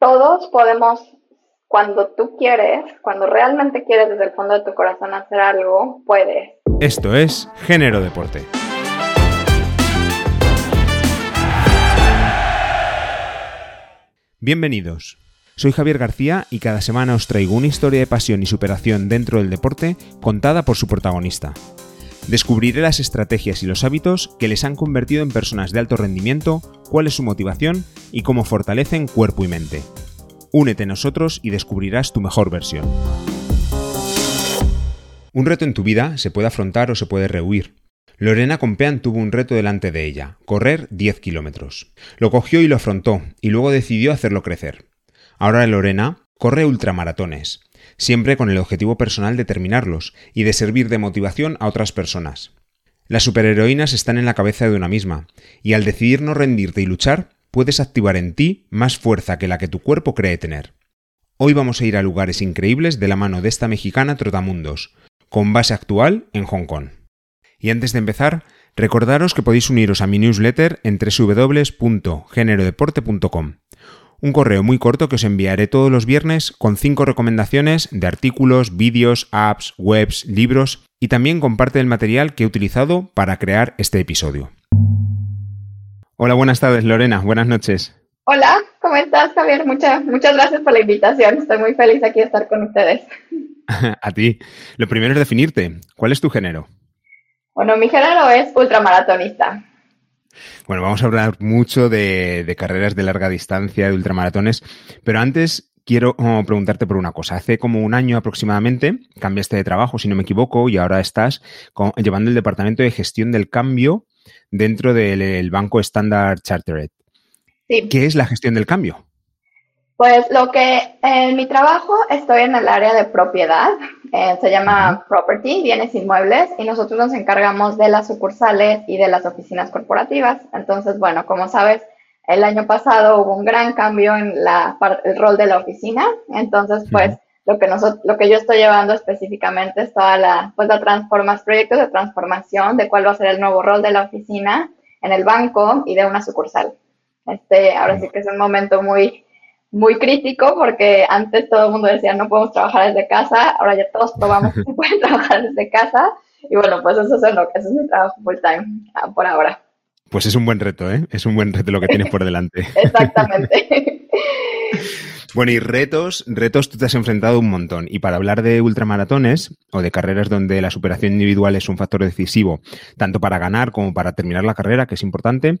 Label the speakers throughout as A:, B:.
A: todos podemos, cuando tú quieres, cuando realmente quieres desde el fondo de tu corazón hacer algo, puedes.
B: Esto es Género Deporte. Bienvenidos. Soy Javier García y cada semana os traigo una historia de pasión y superación dentro del deporte contada por su protagonista. Descubriré las estrategias y los hábitos que les han convertido en personas de alto rendimiento, cuál es su motivación y cómo fortalecen cuerpo y mente. Únete a nosotros y descubrirás tu mejor versión. Un reto en tu vida se puede afrontar o se puede rehuir. Lorena Compean tuvo un reto delante de ella, correr 10 kilómetros. Lo cogió y lo afrontó, y luego decidió hacerlo crecer. Ahora Lorena corre ultramaratones, siempre con el objetivo personal de terminarlos y de servir de motivación a otras personas. Las superheroínas están en la cabeza de una misma, y al decidir no rendirte y luchar, puedes activar en ti más fuerza que la que tu cuerpo cree tener. Hoy vamos a ir a lugares increíbles de la mano de esta mexicana Trotamundos, con base actual en Hong Kong. Y antes de empezar, recordaros que podéis uniros a mi newsletter en www.generodeporte.com un correo muy corto que os enviaré todos los viernes con cinco recomendaciones de artículos, vídeos, apps, webs, libros y también comparte el material que he utilizado para crear este episodio. Hola, buenas tardes Lorena, buenas noches.
A: Hola, ¿cómo estás Javier? Muchas, muchas gracias por la invitación, estoy muy feliz aquí de estar con ustedes.
B: a ti. Lo primero es definirte. ¿Cuál es tu género?
A: Bueno, mi género es ultramaratonista.
B: Bueno, vamos a hablar mucho de, carreras de larga distancia, de ultramaratones, pero antes quiero oh, preguntarte por una cosa. Hace como un año aproximadamente cambiaste de trabajo, si no me equivoco, y ahora estás llevando el departamento de gestión del cambio dentro del banco Standard Chartered. ¿Qué es la gestión del cambio?
A: Pues lo que en mi trabajo estoy en el área de propiedad, eh, se llama property, bienes inmuebles, y nosotros nos encargamos de las sucursales y de las oficinas corporativas. Entonces, bueno, como sabes, el año pasado hubo un gran cambio en la, el rol de la oficina. Entonces, pues, lo que nosotros, lo que yo estoy llevando específicamente es toda la, pues, la transformación, proyectos de transformación de cuál va a ser el nuevo rol de la oficina en el banco y de una sucursal. Este, ahora sí que es un momento muy muy crítico porque antes todo el mundo decía no podemos trabajar desde casa, ahora ya todos probamos que se puede trabajar desde casa y bueno, pues eso es, lo, eso es mi trabajo full time ah, por ahora.
B: Pues es un buen reto, ¿eh? Es un buen reto lo que tienes por delante.
A: Exactamente.
B: Bueno, y retos, retos tú te has enfrentado un montón. Y para hablar de ultramaratones o de carreras donde la superación individual es un factor decisivo, tanto para ganar como para terminar la carrera, que es importante,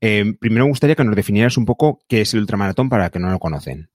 B: eh, primero me gustaría que nos definieras un poco qué es el ultramaratón para que no lo conocen.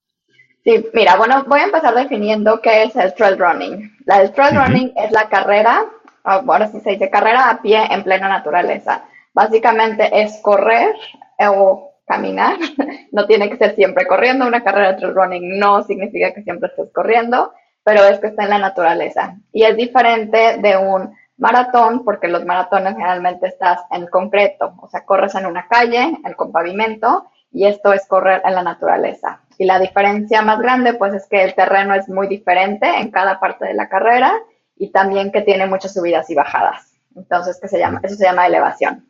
A: Sí, mira, bueno, voy a empezar definiendo qué es el trail running. La trail running es la carrera, ahora sí se dice carrera a pie en plena naturaleza. Básicamente es correr o caminar, no tiene que ser siempre corriendo, una carrera de trail running no significa que siempre estés corriendo, pero es que está en la naturaleza. Y es diferente de un maratón, porque los maratones generalmente estás en concreto, o sea, corres en una calle, en con pavimento, y esto es correr en la naturaleza. Y la diferencia más grande, pues, es que el terreno es muy diferente en cada parte de la carrera y también que tiene muchas subidas y bajadas. Entonces, ¿qué se llama? Eso se llama elevación.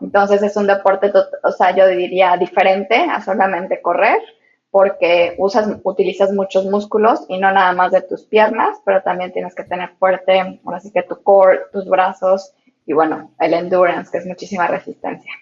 A: Entonces es un deporte, o sea, yo diría diferente a solamente correr, porque usas, utilizas muchos músculos y no nada más de tus piernas, pero también tienes que tener fuerte, ahora sí que tu core, tus brazos y bueno, el endurance, que es muchísima resistencia.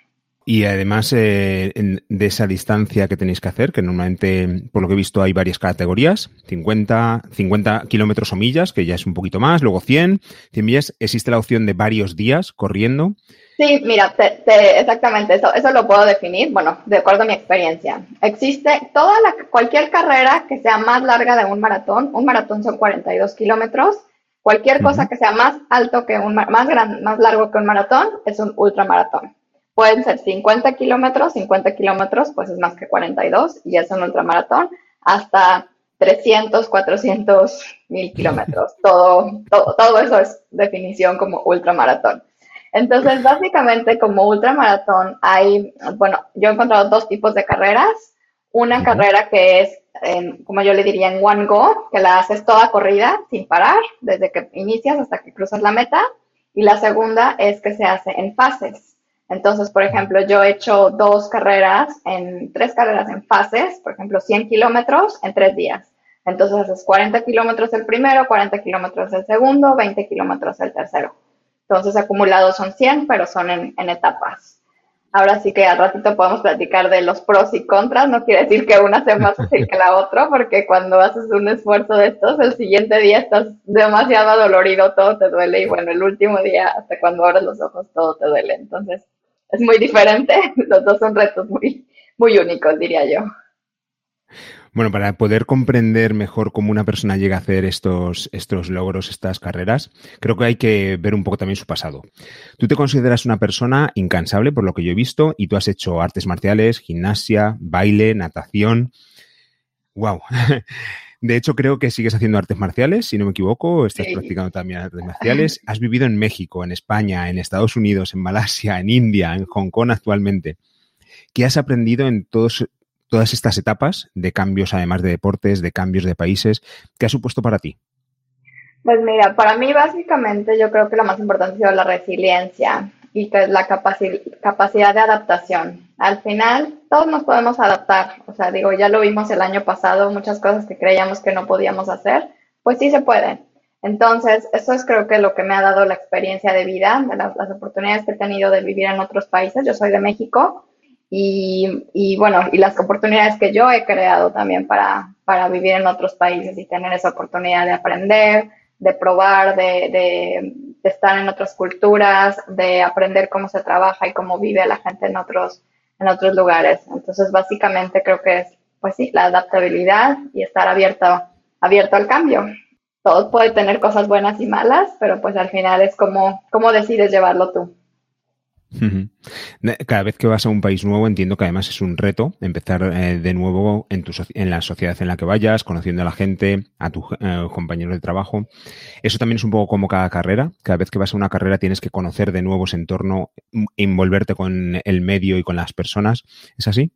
B: Y además eh, de esa distancia que tenéis que hacer, que normalmente, por lo que he visto, hay varias categorías, 50, 50 kilómetros o millas, que ya es un poquito más, luego 100, 100 millas, existe la opción de varios días corriendo.
A: Sí, mira, exactamente, eso, eso lo puedo definir, bueno, de acuerdo a mi experiencia. Existe toda la, cualquier carrera que sea más larga de un maratón, un maratón son 42 kilómetros, cualquier cosa que sea más alto que un, más, gran, más largo que un maratón es un ultramaratón. Pueden ser 50 kilómetros, 50 kilómetros, pues es más que 42 y es un ultramaratón, hasta 300, 400 mil kilómetros. Todo, todo, todo eso es definición como ultramaratón. Entonces, básicamente, como ultramaratón, hay, bueno, yo he encontrado dos tipos de carreras. Una carrera que es, como yo le diría, en one go, que la haces toda corrida sin parar, desde que inicias hasta que cruzas la meta. Y la segunda es que se hace en fases. Entonces, por ejemplo, yo he hecho dos carreras, en tres carreras en fases, por ejemplo, 100 kilómetros en tres días. Entonces haces 40 kilómetros el primero, 40 kilómetros el segundo, 20 kilómetros el tercero. Entonces acumulados son 100, pero son en, en, etapas. Ahora sí que al ratito podemos platicar de los pros y contras. No quiere decir que una sea más fácil que la otra, porque cuando haces un esfuerzo de estos, el siguiente día estás demasiado adolorido, todo te duele y bueno, el último día, hasta cuando abres los ojos, todo te duele. Entonces es muy diferente. Los dos son retos muy, muy únicos, diría yo.
B: Bueno, para poder comprender mejor cómo una persona llega a hacer estos, estos logros, estas carreras, creo que hay que ver un poco también su pasado. Tú te consideras una persona incansable, por lo que yo he visto, y tú has hecho artes marciales, gimnasia, baile, natación. ¡Wow! De hecho, creo que sigues haciendo artes marciales, si no me equivoco, estás practicando también artes marciales. Has vivido en México, en España, en Estados Unidos, en Malasia, en India, en Hong Kong actualmente. ¿Qué has aprendido en todos, todas estas etapas de cambios, además de deportes, de cambios de países, ¿qué ha supuesto para ti?
A: Pues mira, para mí básicamente yo creo que lo más importante ha sido la resiliencia y que es la capacidad de adaptación. Al final, todos nos podemos adaptar. O sea, digo, ya lo vimos el año pasado, muchas cosas que creíamos que no podíamos hacer, pues sí se pueden. Entonces, eso es creo que lo que me ha dado la experiencia de vida, de las, las oportunidades que he tenido de vivir en otros países. Yo soy de México y, bueno, y las oportunidades que yo he creado también para, para vivir en otros países y tener esa oportunidad de aprender, de probar, de, de, estar en otras culturas, de aprender cómo se trabaja y cómo vive la gente en otros, en otros lugares. Entonces, básicamente creo que es, pues sí, la adaptabilidad y estar abierto, abierto al cambio. Todo puede tener cosas buenas y malas, pero pues al final es como, cómo decides llevarlo tú.
B: Cada vez que vas a un país nuevo entiendo que además es un reto empezar eh, de nuevo en, tu, en la sociedad en la que vayas, conociendo a la gente, a tus eh, compañeros de trabajo. Eso también es un poco como cada carrera. Cada vez que vas a una carrera tienes que conocer de nuevo ese entorno, envolverte con el medio y con las personas. ¿Es así?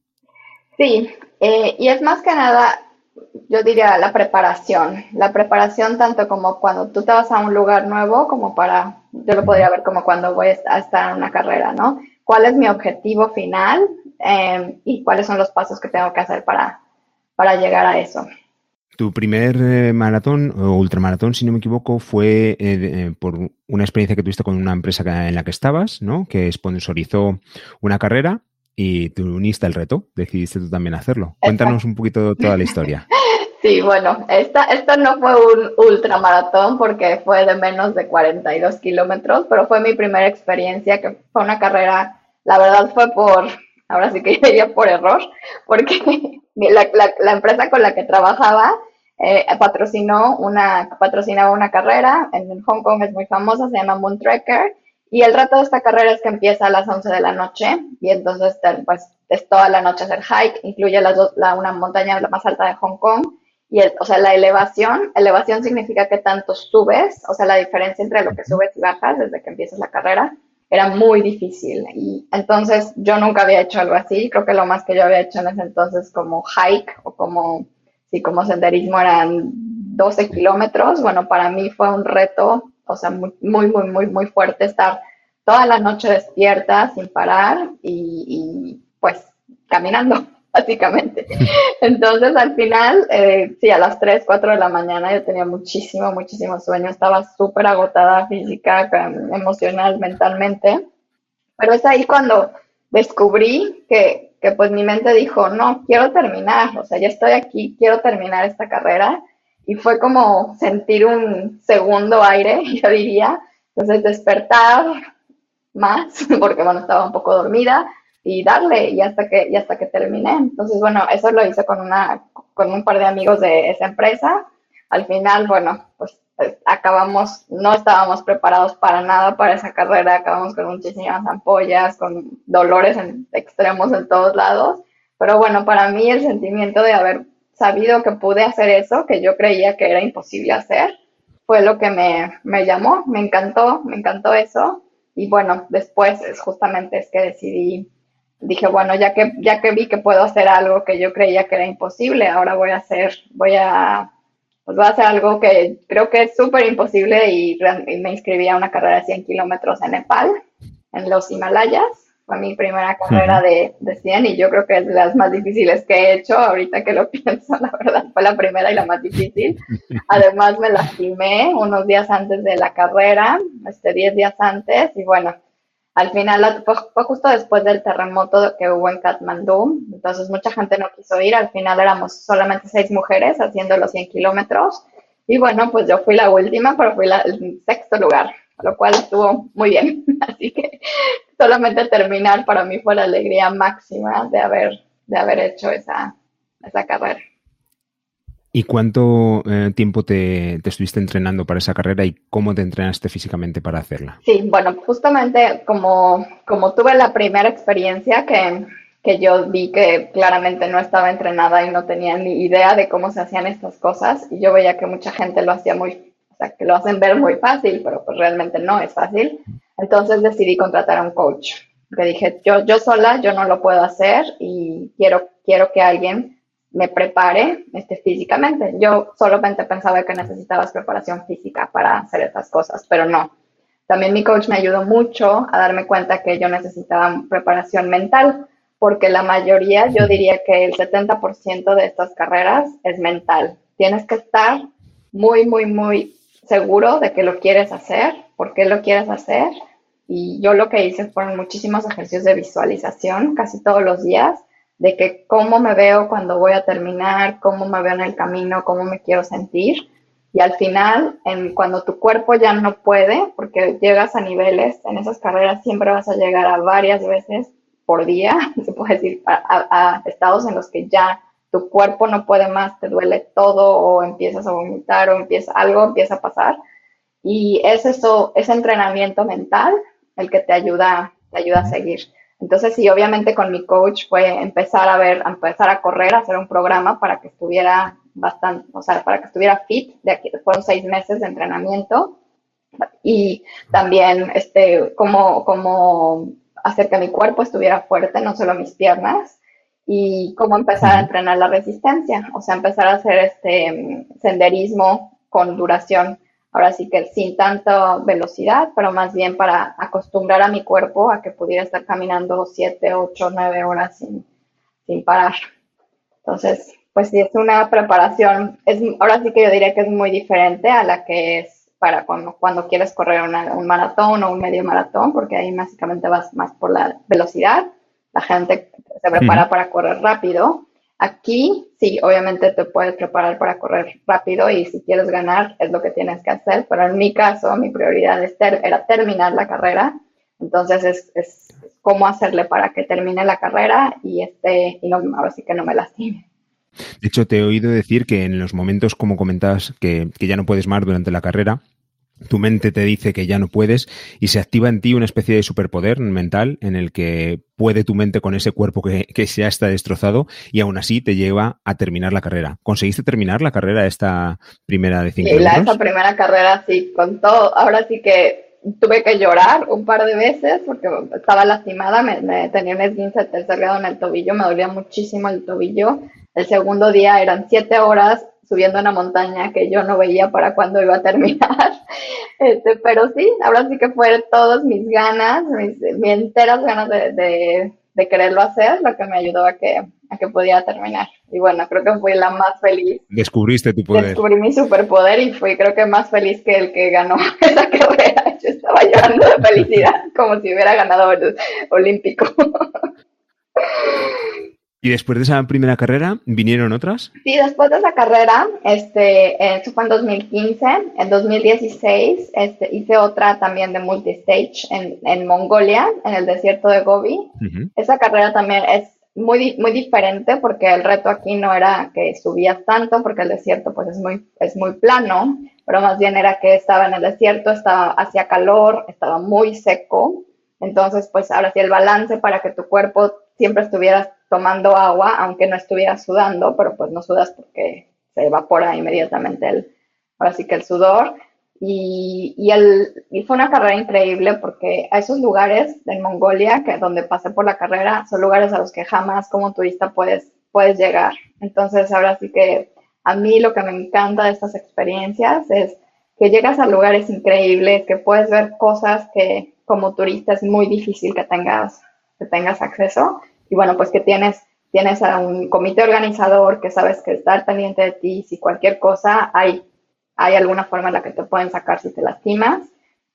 A: Sí, eh, y es más que nada yo diría la preparación, la preparación tanto como cuando tú te vas a un lugar nuevo como para, yo lo podría ver como cuando voy a estar en una carrera, ¿no? ¿Cuál es mi objetivo final em, y cuáles son los pasos que tengo que hacer para, para llegar a eso?
B: Tu primer eh, maratón o ultramaratón, si no me equivoco, fue eh, eh, por una experiencia que tuviste con una empresa en la que estabas, ¿no? Que sponsorizó una carrera y tú uniste el reto, decidiste tú también hacerlo. Cuéntanos un poquito toda la historia.
A: Sí, bueno, esta, esta no fue un ultramaratón porque fue de menos de 42 kilómetros, pero fue mi primera experiencia, que fue una carrera, la verdad fue por, ahora sí que diría por error, porque la, la, empresa con la que trabajaba eh, patrocinó una, patrocinaba una carrera, en Hong Kong es muy famosa, se llama Moon Trekker, y el reto de esta carrera es que empieza a las 11 de la noche y entonces pues es toda la noche hacer hike, incluye las dos, la, una montaña la más alta de Hong Kong y el, o sea, la elevación, elevación significa que tanto subes, o sea, la diferencia entre lo que subes y bajas desde que empiezas la carrera era muy difícil. Y entonces yo nunca había hecho algo así, creo que lo más que yo había hecho en ese entonces como hike o como, sí, como senderismo eran 12 kilómetros, bueno, para mí fue un reto o sea, muy, muy, muy, muy, fuerte estar toda la noche despierta sin parar y, pues caminando, básicamente. Entonces, al final, eh, sí, a las 3, 4 de la mañana yo tenía muchísimo, muchísimo sueño, estaba súper agotada física, emocional, mentalmente, pero es ahí cuando descubrí que, que pues mi mente dijo, no, quiero terminar, o sea, ya estoy aquí, quiero terminar esta carrera y fue como sentir un segundo aire, yo diría. Entonces despertar más, porque bueno, estaba un poco dormida y darle y hasta que, y hasta que terminé. Entonces, bueno, eso lo hice con, una, con un par de amigos de esa empresa. Al final, bueno, pues, pues acabamos, no estábamos preparados para nada para esa carrera, acabamos con muchísimas ampollas, con dolores en, extremos en todos lados. Pero bueno, para mí el sentimiento de haber sabido que pude hacer eso, que yo creía que era imposible hacer, fue lo que me, me llamó, me encantó, me encantó eso. Y bueno, después es justamente es que decidí, dije, bueno, ya que, ya que vi que puedo hacer algo que yo creía que era imposible, ahora voy a hacer, voy a, pues voy a hacer algo que creo que es súper imposible y, y, me inscribí a una carrera de 100 kilómetros en Nepal, en los Himalayas. Fue mi primera carrera de, de 100 y yo creo que es de las más difíciles que he hecho. Ahorita que lo pienso, la verdad, fue la primera y la más difícil. Además, me lastimé unos días antes de la carrera, este, 10 días antes, y bueno, al final fue, fue, justo después del terremoto que hubo en Kathmandú, entonces mucha gente no quiso ir, al final éramos solamente seis mujeres haciendo los 100 kilómetros y bueno, pues yo fui la última, pero fui la, el sexto lugar, lo cual estuvo muy bien, así que solamente terminar para mí fue la alegría máxima de haber, de haber hecho esa, esa carrera.
B: ¿Y cuánto eh, tiempo te, te, estuviste entrenando para esa carrera y cómo te entrenaste físicamente para hacerla?
A: Sí, bueno, justamente como, como tuve la primera experiencia que, que yo vi que claramente no estaba entrenada y no tenía ni idea de cómo se hacían estas cosas, y yo veía que mucha gente lo hacía muy, o sea, que lo hacen ver muy fácil, pero pues realmente no es fácil. Entonces decidí contratar a un coach. Que dije, yo, yo sola, yo no lo puedo hacer y quiero, quiero que alguien me prepare este, físicamente. Yo solamente pensaba que necesitabas preparación física para hacer estas cosas, pero no. También mi coach me ayudó mucho a darme cuenta que yo necesitaba preparación mental, porque la mayoría, yo diría que el 70% de estas carreras es mental. Tienes que estar muy, muy, muy seguro de que lo quieres hacer, por qué lo quieres hacer. Y yo lo que hice fueron muchísimos ejercicios de visualización casi todos los días de que cómo me veo cuando voy a terminar, cómo me veo en el camino, cómo me quiero sentir. Y al final, en, cuando tu cuerpo ya no puede, porque llegas a niveles, en esas carreras siempre vas a llegar a varias veces por día, se puede decir, a, a estados en los que ya tu cuerpo no puede más, te duele todo o empiezas a vomitar o empieza, algo empieza a pasar. Y es eso, ese entrenamiento mental el que te ayuda, te ayuda a seguir. Entonces, sí, obviamente con mi coach fue empezar a ver, empezar a correr, a hacer un programa para que estuviera bastante, o sea, para que estuviera fit. De aquí fueron seis meses de entrenamiento y también, este, cómo, cómo hacer que mi cuerpo estuviera fuerte, no solo mis piernas y cómo empezar a entrenar la resistencia, o sea, empezar a hacer este senderismo con duración ahora sí que sin tanta velocidad, pero más bien para acostumbrar a mi cuerpo a que pudiera estar caminando 7, 8, 9 horas sin, sin parar. Entonces, pues sí, es una preparación, es, ahora sí que yo diría que es muy diferente a la que es para cuando, cuando quieres correr un maratón o un medio maratón, porque ahí básicamente vas más por la velocidad. La gente se prepara para correr rápido, Aquí sí, obviamente te puedes preparar para correr rápido y si quieres ganar es lo que tienes que hacer, pero en mi caso mi prioridad era terminar la carrera, entonces es, es, cómo hacerle para que termine la carrera y, este, y no, ahora sí que no me lastime.
B: De hecho, te he oído decir que en los momentos, como comentabas, que, que ya no puedes más durante la carrera, tu mente te dice que ya no puedes y se activa en ti una especie de superpoder mental en el que puede tu mente con ese cuerpo que, que ya está destrozado y aún así te lleva a terminar la carrera. ¿Conseguiste terminar la carrera esta primera de cinco
A: Sí, la, esta primera carrera sí, con todo. Ahora sí que tuve que llorar un par de veces porque estaba lastimada, me, me tenía un esguince tercer grado en el tobillo, me dolía muchísimo el tobillo. El segundo día eran siete horas subiendo una montaña que yo no veía para cuándo iba a terminar. Este, pero sí, ahora sí que fue todas mis ganas, mis, mis enteras ganas de, de, de, quererlo hacer, lo que me ayudó a que, a que pudiera terminar. Y bueno, creo que fui la más feliz.
B: Descubriste tu poder.
A: Descubrí mi superpoder y fui creo que más feliz que el que ganó esa carrera. Yo estaba llorando de felicidad, como si hubiera ganado el olímpico.
B: ¿Y después de esa primera carrera vinieron otras?
A: Sí, después de esa carrera, este, eso fue en 2015. En 2016 este, hice otra también de multistage en, en Mongolia, en el desierto de Gobi. Uh -huh. Esa carrera también es muy, muy diferente porque el reto aquí no era que subías tanto, porque el desierto pues es muy, es muy plano, pero más bien era que estaba en el desierto, estaba, hacía calor, estaba muy seco. Entonces, pues ahora sí el balance para que tu cuerpo siempre estuvieras tomando agua, aunque no estuvieras sudando, pero pues no sudas porque se evapora inmediatamente el, ahora sí que el sudor. Y, y, el, fue una carrera increíble porque a esos lugares en Mongolia, que donde pasé por la carrera, son lugares a los que jamás como turista puedes, puedes llegar. Entonces ahora sí que a mí lo que me encanta de estas experiencias es que llegas a lugares increíbles, que puedes ver cosas que como turista es muy difícil que tengas que tengas acceso. Y bueno, pues que tienes, tienes a un comité organizador que sabes que está pendiente de ti. Si cualquier cosa, hay, hay alguna forma en la que te pueden sacar si te lastimas.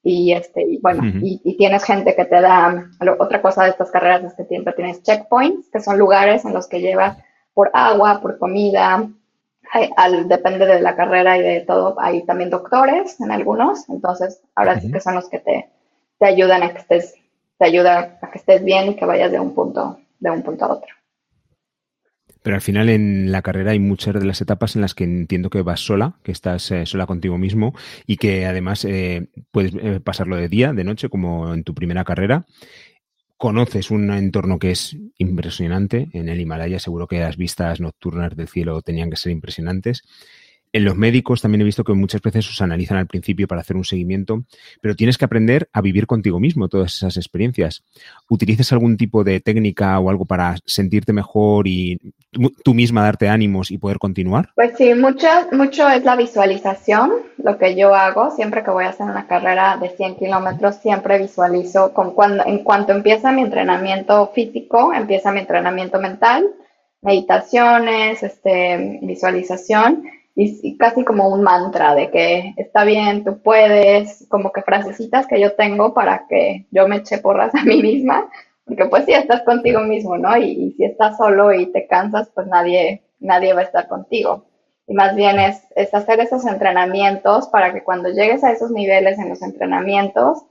A: Y, este, y bueno, y, tienes gente que te da, otra cosa de estas carreras es que siempre tienes checkpoints, que son lugares en los que llevas por agua, por comida, al, depende de la carrera y de todo, hay también doctores en algunos, entonces ahora sí que son los que te, te ayudan a que estés, te ayuda a que estés bien y que vayas de un punto, de un punto a otro.
B: Pero al final en la carrera hay muchas de las etapas en las que entiendo que vas sola, que estás eh, sola contigo mismo y que además eh, puedes eh, pasarlo de día, de noche, como en tu primera carrera. Conoces un entorno que es impresionante. En el Himalaya seguro que las vistas nocturnas del cielo tenían que ser impresionantes. En los médicos también he visto que muchas veces os analizan al principio para hacer un seguimiento, pero tienes que aprender a vivir contigo mismo todas esas experiencias. ¿Utilizas algún tipo de técnica o algo para sentirte mejor y tú misma darte ánimos y poder continuar?
A: Pues sí, mucho, mucho es la visualización, lo que yo hago. Siempre que voy a hacer una carrera de 100 kilómetros, siempre visualizo cuando, en cuanto empieza mi entrenamiento físico, empieza mi entrenamiento mental, meditaciones, este, visualización y, casi como un mantra de que está bien, tú puedes, como que frasecitas que yo tengo para que yo me eche porras a mí misma, porque pues si estás contigo mismo, ¿no? Y, si estás solo y te cansas, pues nadie, nadie va a estar contigo. Y más bien es, es hacer esos entrenamientos para que cuando llegues a esos niveles en los entrenamientos,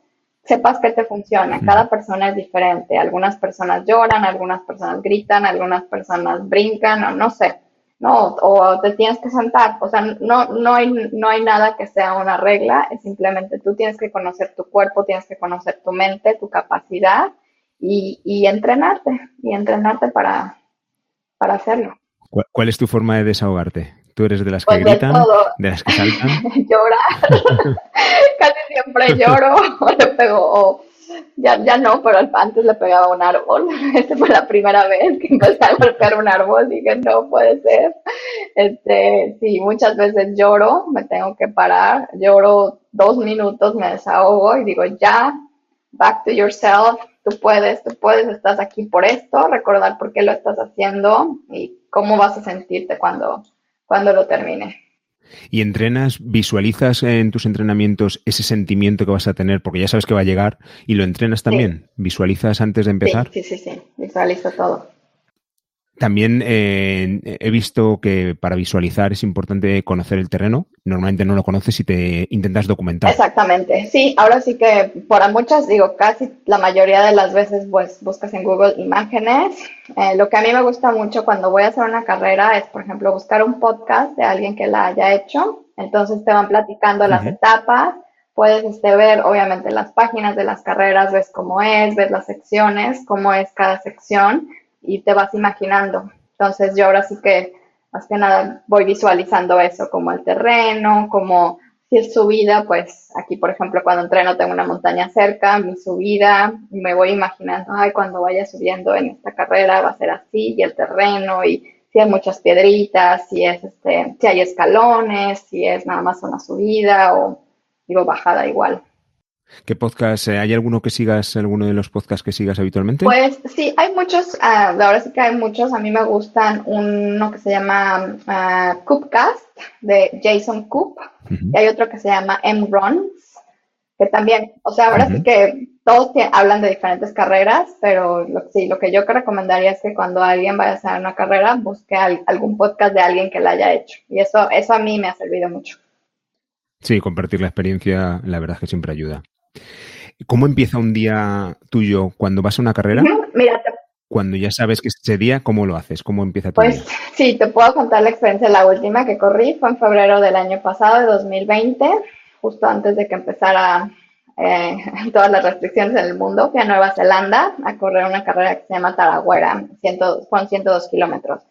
A: sepas que te funciona. Cada persona es diferente. Algunas personas lloran, algunas personas gritan, algunas personas brincan, o no sé no, o te tienes que sentar, o sea, no, no, hay, no hay nada que sea una regla, es simplemente tú tienes que conocer tu cuerpo, tienes que conocer tu mente, tu capacidad y, y entrenarte, y entrenarte para, para hacerlo.
B: ¿Cuál, es tu forma de desahogarte? ¿Tú eres de las que pues gritan, de, las que saltan?
A: Llorar, casi siempre lloro, o le pego, o ya, ya no, pero antes le pegaba un árbol. Esa fue la primera vez que empecé a golpear un árbol. Dije, no puede ser. Este, sí, muchas veces lloro, me tengo que parar. Lloro dos minutos, me desahogo y digo, ya, back to yourself. Tú puedes, tú puedes, estás aquí por esto. Recordar por qué lo estás haciendo y cómo vas a sentirte cuando, cuando lo termine
B: y entrenas, visualizas en tus entrenamientos ese sentimiento que vas a tener, porque ya sabes que va a llegar, y lo entrenas también. ¿Visualizas antes de empezar?
A: Sí, sí, sí, visualizo todo.
B: También eh, he visto que para visualizar es importante conocer el terreno. Normalmente no lo conoces y te intentas documentar.
A: Exactamente. Sí, ahora sí que por muchas, digo, casi la mayoría de las veces pues buscas en Google imágenes. Eh, lo que a mí me gusta mucho cuando voy a hacer una carrera es, por ejemplo, buscar un podcast de alguien que la haya hecho. Entonces te van platicando las etapas. Puedes este, ver, obviamente, las páginas de las carreras, ves cómo es, ves las secciones, cómo es cada sección y te vas imaginando. Entonces yo ahora sí que más que nada voy visualizando eso, como el terreno, como si es subida, pues aquí por ejemplo cuando entreno tengo una montaña cerca, mi subida, y me voy imaginando, ay, cuando vaya subiendo en esta carrera va a ser así, y el terreno, y si hay muchas piedritas, si es este, si hay escalones, si es nada más una subida o digo bajada igual.
B: ¿Qué podcast? Eh, ¿Hay alguno que sigas, alguno de los podcasts que sigas habitualmente?
A: Pues sí, hay muchos, uh, ahora sí que hay muchos. A mí me gustan uno que se llama uh, Coopcast de Jason Coop y hay otro que se llama M-Runs, que también, o sea, ahora sí que todos hablan de diferentes carreras, pero lo, sí, lo que yo que recomendaría es que cuando alguien vaya a hacer una carrera, busque algún podcast de alguien que la haya hecho. Y eso, eso a mí me ha servido mucho.
B: Sí, compartir la experiencia, la verdad es que siempre ayuda. ¿Cómo empieza un día tuyo cuando vas a una carrera?
A: Mira,
B: cuando ya sabes que ese día, ¿cómo lo haces? ¿Cómo empieza tu
A: pues, sí, te puedo contar la experiencia. La última que corrí fue en febrero del año pasado, de 2020, justo antes de que empezara eh, todas las restricciones en el mundo. Fui a Nueva Zelanda a correr una carrera que se llama Taragüera, con 102 kilómetros.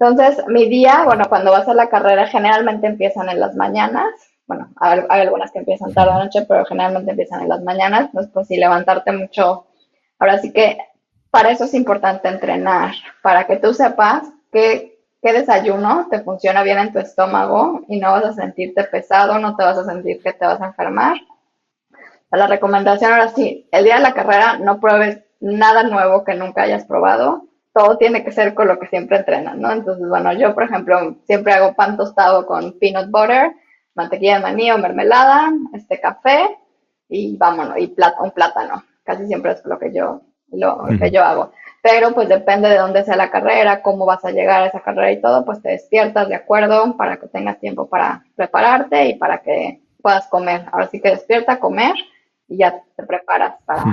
A: Entonces, mi día, bueno, cuando vas a la carrera, generalmente empiezan en las mañanas bueno, hay, algunas que empiezan tarde noche, pero generalmente empiezan en las mañanas, pues, pues sí, levantarte mucho. Ahora sí que para eso es importante entrenar, para que tú sepas qué, qué desayuno te funciona bien en tu estómago y no vas a sentirte pesado, no te vas a sentir que te vas a enfermar. La recomendación ahora sí, el día de la carrera no pruebes nada nuevo que nunca hayas probado. Todo tiene que ser con lo que siempre entrenas, ¿no? Entonces, bueno, yo, por ejemplo, siempre hago pan tostado con peanut butter, mantequilla de maní o mermelada, este café y vámonos, y un plátano. Casi siempre es lo que yo, lo que yo hago pero pues depende de dónde sea la carrera, cómo vas a llegar a esa carrera y todo, pues te despiertas de acuerdo para que tengas tiempo para prepararte y para que puedas comer. Ahora sí que despierta, comer y ya te preparas para,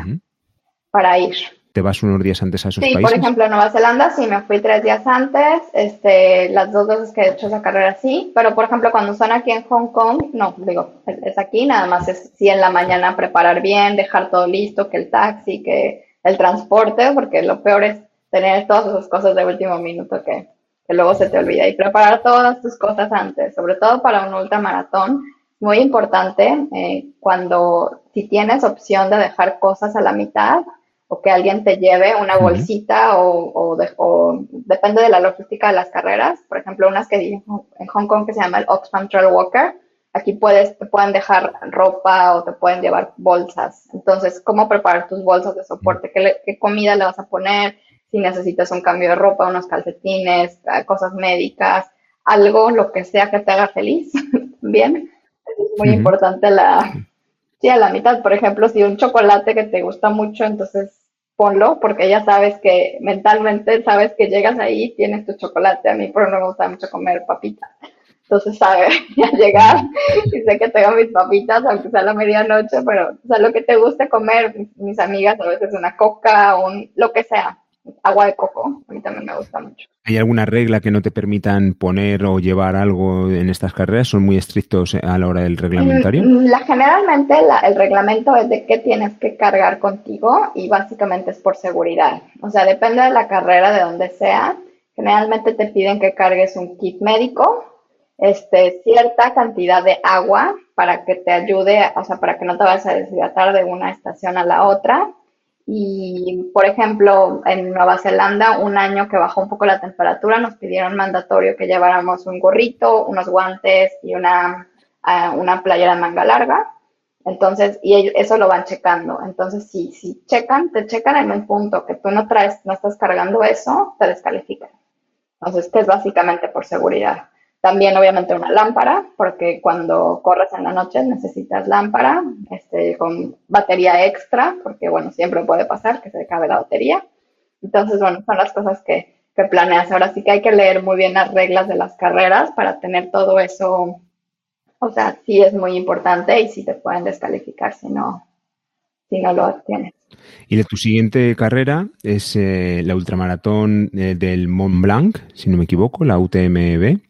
A: para ir.
B: ¿Te vas unos días antes a esos
A: sí,
B: países?
A: por ejemplo, Nueva Zelanda sí me fui tres días antes, este, las dos veces que he hecho esa carrera sí, pero por ejemplo cuando son aquí en Hong Kong, no, digo, es aquí, nada más es sí en la mañana preparar bien, dejar todo listo, que el taxi, que el transporte, porque lo peor es tener todas esas cosas de último minuto que, luego se te olvida y preparar todas tus cosas antes, sobre todo para un ultramaratón. Muy importante eh, cuando si tienes opción de dejar cosas a la mitad o que alguien te lleve una bolsita o, o, depende de la logística de las carreras. Por ejemplo, unas que en Hong Kong que se llama el Oxfam Trail Walker, Aquí puedes, te pueden dejar ropa o te pueden llevar bolsas. Entonces, ¿cómo preparar tus bolsas de soporte? ¿Qué, comida le vas a poner? Si necesitas un cambio de ropa, unos calcetines, ah, cosas médicas, algo, lo que sea que te haga feliz. Bien. Es muy importante la, sí, a la mitad. Por ejemplo, si un chocolate que te gusta mucho, entonces ponlo, porque ya sabes que mentalmente sabes que llegas ahí tienes tu chocolate. A mí, por ejemplo, me gusta mucho comer papitas. Entonces, sabe, ya llegar y sé que tengo mis papitas, aunque sea la medianoche, pero o sea, lo que te guste comer, mis amigas, a veces una coca, un, lo que sea, agua de coco, a mí también me gusta mucho.
B: ¿Hay alguna regla que no te permitan poner o llevar algo en estas carreras? ¿Son muy estrictos a la hora del reglamentario?
A: Mm, la, generalmente el reglamento es de qué tienes que cargar contigo y básicamente es por seguridad. O sea, depende de la carrera, de donde sea. Generalmente te piden que cargues un kit médico, este, cierta cantidad de agua para que te ayude, o sea, para que no te vayas a deshidratar de una estación a la otra. Y, por ejemplo, en Nueva Zelanda, un año que bajó un poco la temperatura, nos pidieron mandatorio que lleváramos un gorrito, unos guantes y una, uh, una playera de manga larga. Entonces, y eso lo van checando. Entonces, si, si checan, te checan en un punto que tú no traes, no estás cargando eso, te descalifican. Entonces, que es básicamente por seguridad. También obviamente una lámpara, porque cuando corres en la noche necesitas lámpara, este, con batería extra, porque bueno, siempre puede pasar que se acabe la batería. Entonces, bueno, son las cosas que, que planeas. Ahora sí que hay que leer muy bien las reglas de las carreras para tener todo eso. O sea, sí es muy importante y sí te pueden descalificar si no, si no lo tienes.
B: Y de tu siguiente carrera es eh, la ultramaratón eh, del Mont Blanc, si no me equivoco, la UTMB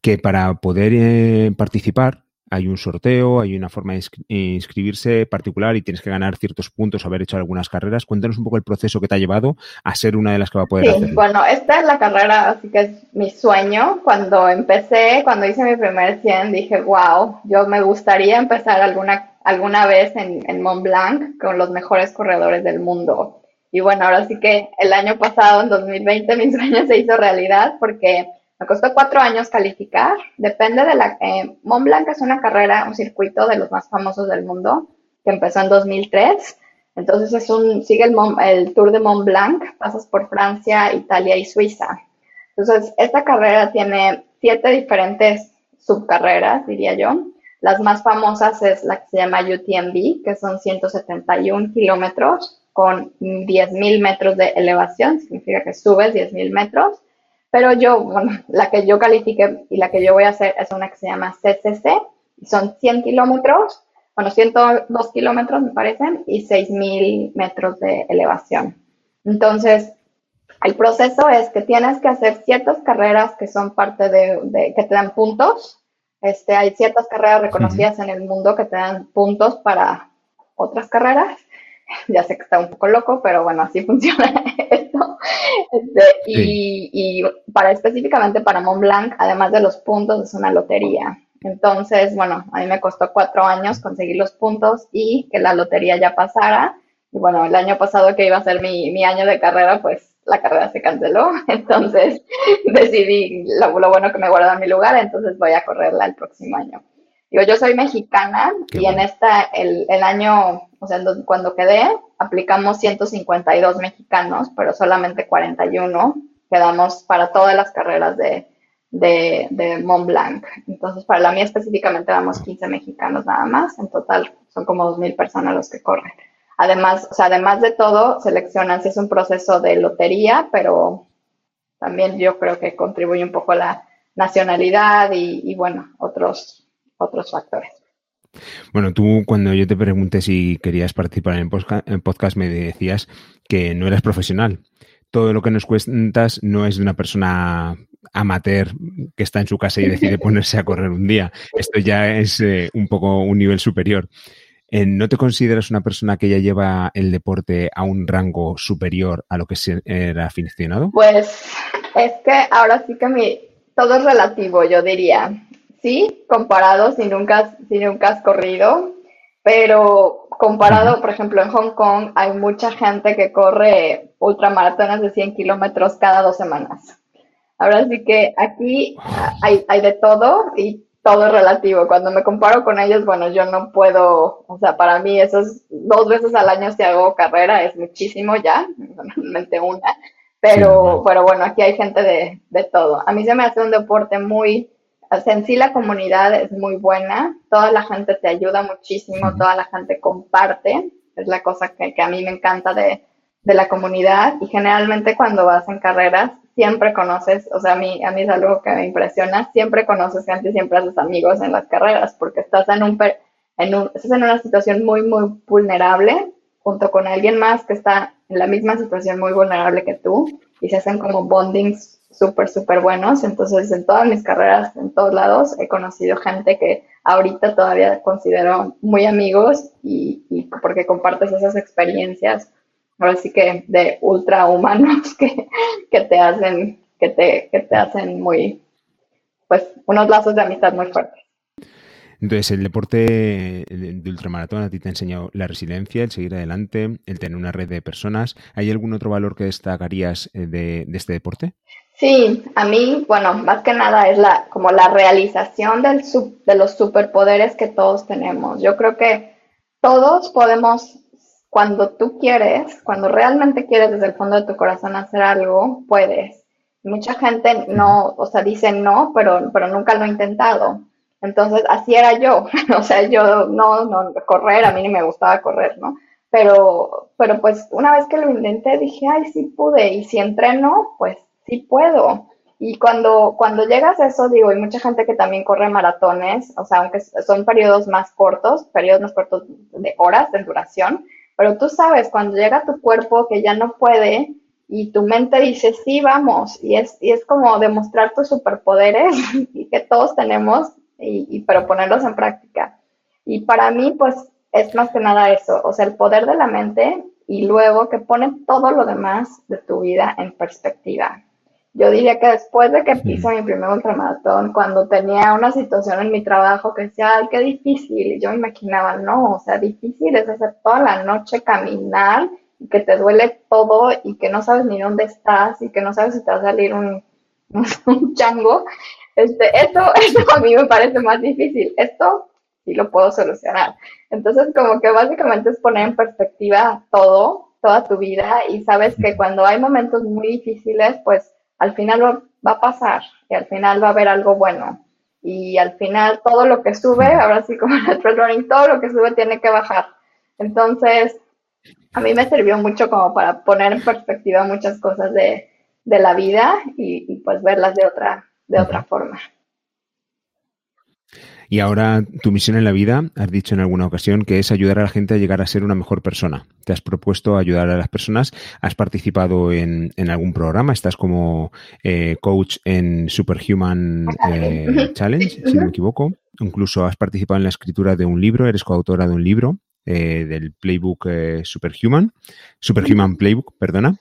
B: que para poder eh, participar hay un sorteo, hay una forma de inscribirse particular y tienes que ganar ciertos puntos, haber hecho algunas carreras. Cuéntanos un poco el proceso que te ha llevado a ser una de las que va a poder
A: sí, Bueno, esta es la carrera, así que es mi sueño. Cuando empecé, cuando hice mi primer 100, dije, wow, yo me gustaría empezar alguna, alguna vez en, en Mont Blanc con los mejores corredores del mundo. Y bueno, ahora sí que el año pasado, en 2020, mi sueño se hizo realidad porque me costó cuatro años calificar. Depende de la... Eh, Mont Blanc es una carrera, un circuito de los más famosos del mundo, que empezó en 2003. Entonces es un, sigue el, el Tour de Mont Blanc, pasas por Francia, Italia y Suiza. Entonces, esta carrera tiene siete diferentes subcarreras, diría yo. Las más famosas es la que se llama UTMB, que son 171 kilómetros con 10.000 metros de elevación, significa que subes 10.000 metros. Pero yo, bueno, la que yo califique y la que yo voy a hacer es una que se llama CCC, son 100 kilómetros, bueno, 102 kilómetros me parecen, y 6.000 metros de elevación. Entonces, el proceso es que tienes que hacer ciertas carreras que son parte de, que te dan puntos. Este, hay ciertas carreras reconocidas en el mundo que te dan puntos para otras carreras. Ya sé que está un poco loco, pero bueno, así funciona esto. Este, y, para específicamente para Mont Blanc, además de los puntos, es una lotería. Entonces, bueno, a mí me costó cuatro años conseguir los puntos y que la lotería ya pasara. Y bueno, el año pasado que iba a ser mi, mi año de carrera, pues la carrera se canceló. Entonces decidí lo, lo bueno que me guarda mi lugar, entonces voy a correrla el próximo año. Digo, yo soy mexicana y en esta, el, el año, o sea, cuando quedé, aplicamos 152 mexicanos, pero solamente 41 quedamos para todas las carreras de, de, Mont Blanc. Entonces, para la mía específicamente vamos 15 mexicanos nada más. En total son como 2.000 personas los que corren. Además, o sea, además de todo, seleccionan si es un proceso de lotería, pero también yo creo que contribuye un poco la nacionalidad y, y bueno, otros, otros factores.
B: Bueno, tú cuando yo te pregunté si querías participar en podcast me decías que no eras profesional. Todo lo que nos cuentas no es de una persona amateur que está en su casa y decide ponerse a correr un día. Esto ya es eh, un poco un nivel superior. Eh, ¿No te consideras una persona que ya lleva el deporte a un rango superior a lo que era aficionado?
A: Pues es que ahora sí que mi, todo es relativo, yo diría sí, comparado si nunca, si nunca has corrido, pero comparado, por ejemplo, en Hong Kong hay mucha gente que corre ultramaratones de 100 kilómetros cada dos semanas. Ahora sí que aquí hay, hay de todo y todo es relativo. Cuando me comparo con ellos, bueno, yo no puedo, o sea, para mí eso es dos veces al año si hago carrera, es muchísimo ya, normalmente una, pero, pero bueno, aquí hay gente de, de todo. A mí se me hace un deporte muy, en sí la comunidad es muy buena, toda la gente te ayuda muchísimo, toda la gente comparte, es la cosa que, a mí me encanta de, la comunidad y generalmente cuando vas en carreras siempre conoces, o sea, a mí, a mí es algo que me impresiona, siempre conoces gente, siempre haces amigos en las carreras porque estás en, un, en, un, estás en una situación muy, muy vulnerable junto con alguien más que está en la misma situación muy vulnerable que tú y se hacen como bondings súper, súper buenos. Entonces, en todas mis carreras, en todos lados, he conocido gente que ahorita todavía considero muy amigos y, porque compartes esas experiencias, ahora sí que de ultra humanos que, que te hacen, que te, que te hacen muy, pues, unos lazos de amistad muy fuertes.
B: Entonces, el deporte de ultramaratón a ti te ha enseñado la resiliencia, el seguir adelante, el tener una red de personas. ¿Hay algún otro valor que destacarías eh, de, de este deporte?
A: Sí, a mí, bueno, más que nada es la, como la realización del de los superpoderes que todos tenemos. Yo creo que todos podemos, cuando tú quieres, cuando realmente quieres desde el fondo de tu corazón hacer algo, puedes. Mucha gente no, o sea, dice no, pero, pero nunca lo ha intentado. Entonces, así era yo. o sea, yo no, no, correr, a mí ni me gustaba correr, ¿no? Pero, pero pues una vez que lo intenté, dije, ay, sí pude. Y si entreno, pues sí puedo. Y cuando, cuando llegas a eso, digo, hay mucha gente que también corre maratones, o sea, aunque son periodos más cortos, periodos más cortos de horas de duración, pero tú sabes, cuando llega tu cuerpo que ya no puede y tu mente dice, sí, vamos, y es, y es como demostrar tus superpoderes y que todos tenemos, y, y, pero ponerlos en práctica. Y para mí, pues, es más que nada eso, o sea, el poder de la mente y luego que pone todo lo demás de tu vida en perspectiva. Yo diría que después de que hice mi primer ultramaratón, cuando tenía una situación en mi trabajo que decía, ay, qué difícil, y yo me imaginaba, no, o sea, difícil es hacer toda la noche caminar y que te duele todo y que no sabes ni dónde estás y que no sabes si te va a salir un, un chango. Este, esto, esto a mí me parece más difícil. Esto sí lo puedo solucionar. Entonces, como que básicamente es poner en perspectiva todo, toda tu vida y sabes que cuando hay momentos muy difíciles, pues al final va, a pasar y al final va a haber algo bueno. Y al final todo lo que sube, ahora sí como en el trail running, todo lo que sube tiene que bajar. Entonces, a mí me sirvió mucho como para poner en perspectiva muchas cosas de, la vida y, y, pues verlas de otra, de otra forma.
B: Y ahora tu misión en la vida, has dicho en alguna ocasión, que es ayudar a la gente a llegar a ser una mejor persona. Te has propuesto ayudar a las personas, has participado en, algún programa, estás como eh, coach en Superhuman eh, Challenge, si no me equivoco. Incluso has participado en la escritura de un libro, eres coautora de un libro eh, del Playbook Superhuman, Superhuman Playbook, perdona.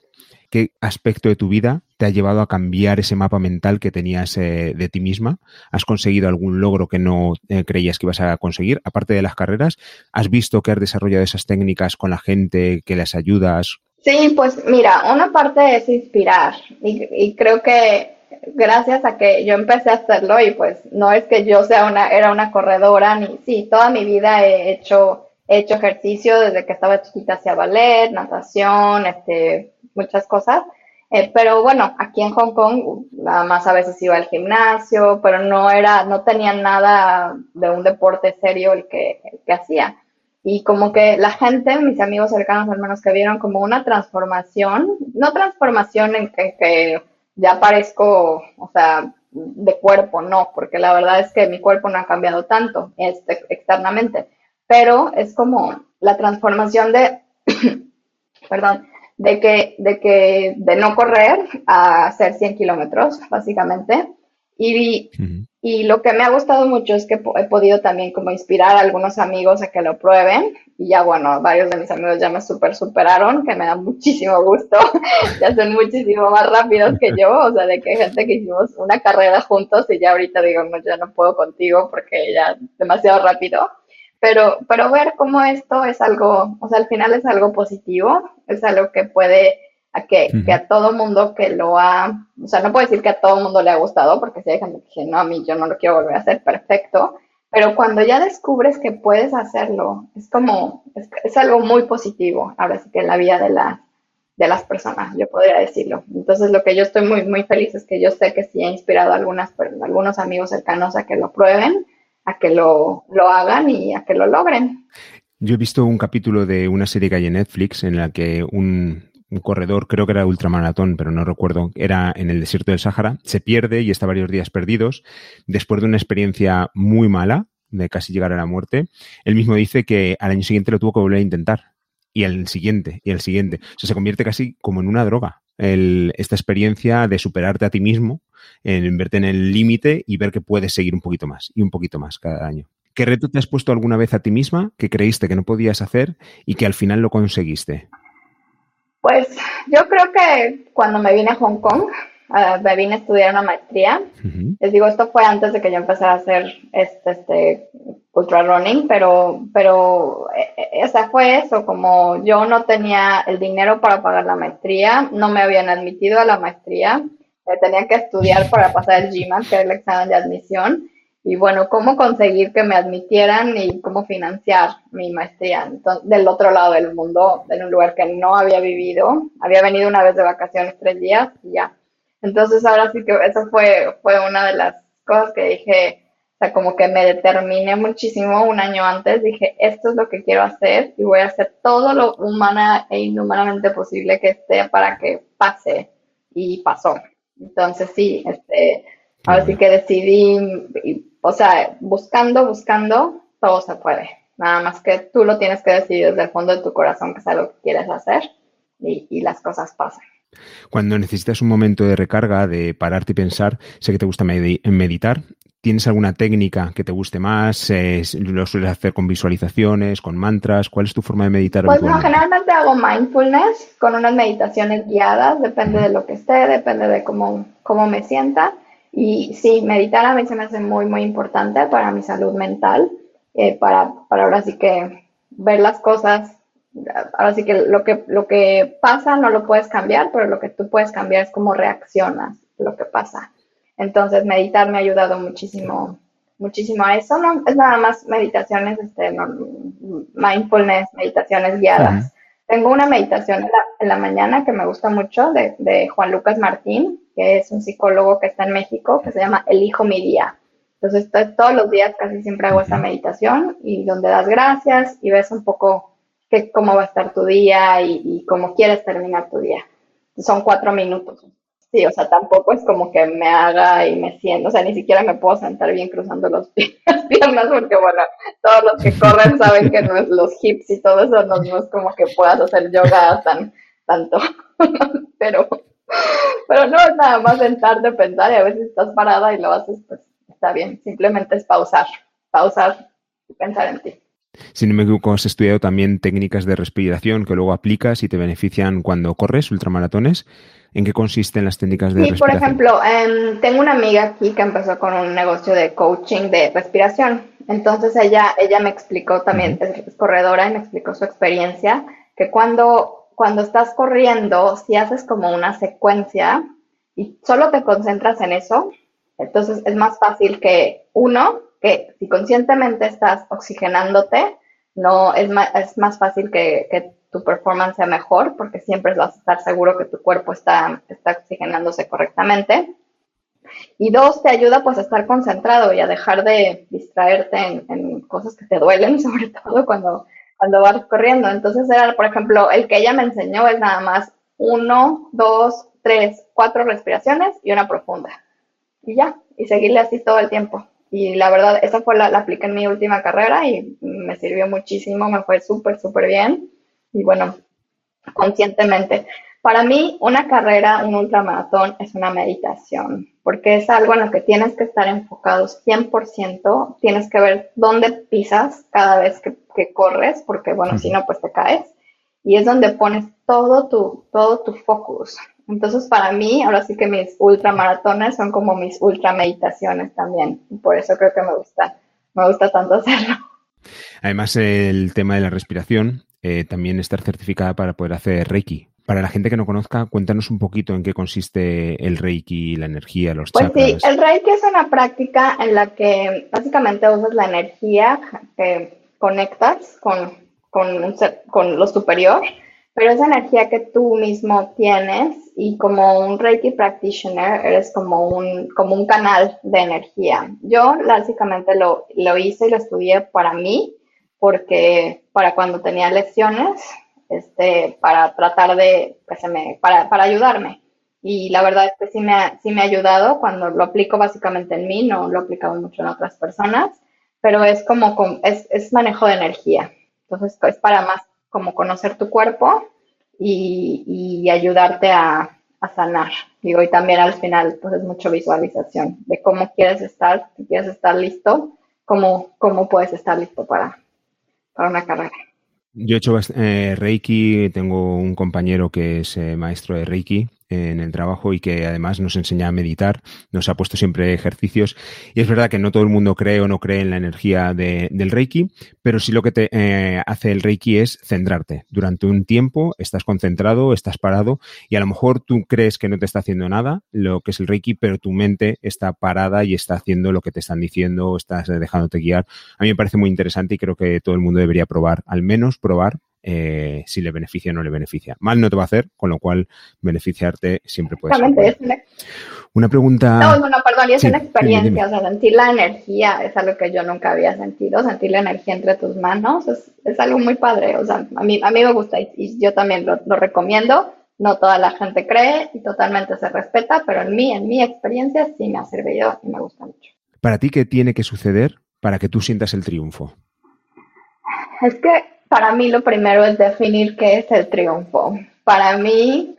B: ¿Qué aspecto de tu vida te ha llevado a cambiar ese mapa mental que tenías eh, de ti misma? ¿Has conseguido algún logro que no eh, creías que ibas a conseguir? Aparte de las carreras, ¿has visto que has desarrollado esas técnicas con la gente, que les ayudas?
A: Sí, pues mira, una parte es inspirar y, creo que gracias a que yo empecé a hacerlo y pues no es que yo sea una, era una corredora, ni sí, toda mi vida he hecho, he hecho ejercicio desde que estaba chiquita hacia ballet, natación, este, muchas cosas. Eh, pero bueno, aquí en Hong Kong nada más a veces iba al gimnasio, pero no era, no tenía nada de un deporte serio el que, hacía. Y como que la gente, mis amigos cercanos al menos que vieron como una transformación, no transformación en que, ya parezco, o sea, de cuerpo, no, porque la verdad es que mi cuerpo no ha cambiado tanto este, externamente, pero es como la transformación de, perdón, de que, de que, de no correr a hacer 100 kilómetros, básicamente. Y, y lo que me ha gustado mucho es que he podido también como inspirar a algunos amigos a que lo prueben. Y ya, bueno, varios de mis amigos ya me super superaron, que me da muchísimo gusto. ya son muchísimo más rápidos que yo. O sea, de que hay gente que hicimos una carrera juntos y ya ahorita digo, no, ya no puedo contigo porque ya demasiado rápido. Pero, pero ver cómo esto es algo, o sea, al final es algo positivo, es algo que puede a que, que, a todo mundo que lo ha, o sea, no puedo decir que a todo mundo le ha gustado, porque si hay gente que dice, no, a mí yo no lo quiero volver a hacer, perfecto, pero cuando ya descubres que puedes hacerlo, es como, es, algo muy positivo, ahora sí que en la vida de, la, de las personas, yo podría decirlo. Entonces, lo que yo estoy muy, muy feliz es que yo sé que sí he inspirado a algunas, algunos amigos cercanos a que lo prueben, a que lo, lo hagan y a que lo logren.
B: Yo he visto un capítulo de una serie que hay en Netflix en la que un, corredor, creo que era ultramaratón, pero no recuerdo, era en el desierto del Sáhara, se pierde y está varios días perdidos. Después de una experiencia muy mala, de casi llegar a la muerte, él mismo dice que al año siguiente lo tuvo que volver a intentar. Y el siguiente, y el siguiente. O sea, se convierte casi como en una droga. Esta experiencia de superarte a ti mismo, en verte en el límite y ver que puedes seguir un poquito más y un poquito más cada año. ¿Qué reto te has puesto alguna vez a ti misma que creíste que no podías hacer y que al final lo conseguiste?
A: Pues yo creo que cuando me vine a Hong Kong, uh, me vine a estudiar una maestría. Les digo, esto fue antes de que yo empezara a hacer este, este ultra running, pero, pero eh, o fue eso, como yo no tenía el dinero para pagar la maestría, no me habían admitido a la maestría, eh, tenía que estudiar para pasar el GMAT, que era el examen de admisión, y bueno, cómo conseguir que me admitieran y cómo financiar mi maestría del otro lado del mundo, en un lugar que no había vivido. Había venido una vez de vacaciones tres días y ya. Entonces ahora sí que eso fue, fue una de las cosas que dije, o sea, como que me determiné muchísimo un año antes, dije, esto es lo que quiero hacer y voy a hacer todo lo humana e inhumanamente posible que esté para que pase. Y pasó. Entonces sí, este, ahora sí que decidí o sea, buscando, buscando, todo se puede. Nada más que tú lo tienes que decidir desde el fondo de tu corazón que es algo que quieres hacer y, las cosas pasan.
B: Cuando necesitas un momento de recarga, de pararte y pensar, sé que te gusta meditar. ¿Tienes alguna técnica que te guste más? ¿Lo sueles hacer con visualizaciones, con mantras? ¿Cuál es tu forma de meditar?
A: Pues no, generalmente hago mindfulness con unas meditaciones guiadas, depende de lo que esté, depende de cómo, cómo me sienta. Y sí, meditar a mí se me hace muy, muy importante para mi salud mental, eh, para, para ahora sí que ver las cosas, ahora sí que lo, que lo que pasa no lo puedes cambiar, pero lo que tú puedes cambiar es cómo reaccionas lo que pasa. Entonces, meditar me ha ayudado muchísimo, muchísimo a eso. No es nada más meditaciones, este, mindfulness, meditaciones guiadas. Tengo una meditación en la, mañana que me gusta mucho de, de Juan Lucas Martín, que es un psicólogo que está en México, que se llama Elijo mi día. Entonces, todos los días casi siempre hago esta meditación y donde das gracias y ves un poco qué cómo va a estar tu día y, cómo quieres terminar tu día. Son cuatro minutos. Sí, o sea, tampoco es como que me haga y me siento, o sea, ni siquiera me puedo sentar bien cruzando los las piernas porque, bueno, todos los que corren saben que no es los hips y todo eso no, no es como que puedas hacer yoga tan, tanto, pero pero no es nada más sentarte, pensar y a veces estás parada y lo haces, pues está bien. Simplemente es pausar, pausar y pensar en ti.
B: Si no me equivoco, has estudiado también técnicas de respiración que luego aplicas y te benefician cuando corres ultramaratones. ¿En qué consisten las técnicas de respiración?
A: Sí, por ejemplo, em, tengo una amiga aquí que empezó con un negocio de coaching de respiración. Entonces ella, ella me explicó también, es corredora, y me explicó su experiencia, que cuando cuando estás corriendo, si haces como una secuencia, y solo te concentras en eso, entonces es más fácil que uno, que si conscientemente estás oxigenándote, no es más, es más fácil que, tu performance sea mejor porque siempre vas a estar seguro que tu cuerpo está, está oxigenándose correctamente. Y dos, te ayuda pues a estar concentrado y a dejar de distraerte en, en cosas que te duelen, sobre todo cuando, cuando vas corriendo. Entonces era, por ejemplo, el que ella me enseñó es nada más uno, dos, tres, cuatro respiraciones y una profunda. Y ya, y seguirle así todo el tiempo. Y la verdad, esa fue la, la apliqué en mi última carrera y me sirvió muchísimo, me fue súper, súper bien. Y bueno, conscientemente. Para mí, una carrera, un ultramaratón es una meditación, porque es algo en lo que tienes que estar enfocados 100%, tienes que ver dónde pisas cada vez que, que corres, porque bueno, si no, pues te caes. Y es donde pones todo tu, todo tu focus. Entonces, para mí, ahora sí que mis ultramaratones son como mis ultrameditaciones también. Y por eso creo que me gusta, me gusta tanto hacerlo.
B: Además, el tema de la respiración, eh, también estar certificada para poder hacer Reiki. Para la gente que no conozca, cuéntanos un poquito en qué consiste el Reiki, la energía, los
A: pues
B: chakras.
A: sí, el Reiki es una práctica en la que básicamente usas la energía que conectas con, con, un ser, con lo superior, pero esa energía que tú mismo tienes y como un Reiki practitioner eres como un, como un canal de energía. Yo básicamente lo, lo hice y lo estudié para mí, porque para cuando tenía lecciones, este, para tratar de, que se me, para, para ayudarme. Y la verdad es que sí me, ha, sí me ha ayudado cuando lo aplico básicamente en mí, no lo he aplicado mucho en otras personas, pero es como, es, es manejo de energía. Entonces es para más como conocer tu cuerpo y, ayudarte a, a, sanar. Digo, y también al final, pues es mucho visualización de cómo quieres estar, si quieres estar listo, cómo, cómo puedes estar listo para, para una carrera.
B: Yo he hecho eh, Reiki, tengo un compañero que es eh, maestro de Reiki en el trabajo y que además nos enseña a meditar, nos ha puesto siempre ejercicios y es verdad que no todo el mundo cree o no cree en la energía de, del Reiki, pero sí lo que te eh, hace el Reiki es centrarte. Durante un tiempo estás concentrado, estás parado y a lo mejor tú crees que no te está haciendo nada lo que es el Reiki, pero tu mente está parada y está haciendo lo que te están diciendo, estás dejándote guiar. A mí me parece muy interesante y creo que todo el mundo debería probar, al menos probar eh, si le beneficia o no le beneficia. Mal no te va a hacer, con lo cual beneficiarte siempre puede ser. Una pregunta.
A: No, no, no, perdón, y es sí, una experiencia, dime, dime. o sea, sentir la energía es algo que yo nunca había sentido, sentir la energía entre tus manos es, es algo muy padre, o sea, a mí, a mí me gusta y, y yo también lo, lo, recomiendo. No toda la gente cree y totalmente se respeta, pero en mí, en mi experiencia, sí me ha servido y me gusta mucho.
B: ¿Para ti qué tiene que suceder para que tú sientas el triunfo?
A: Es que para mí lo primero es definir qué es el triunfo. Para mí,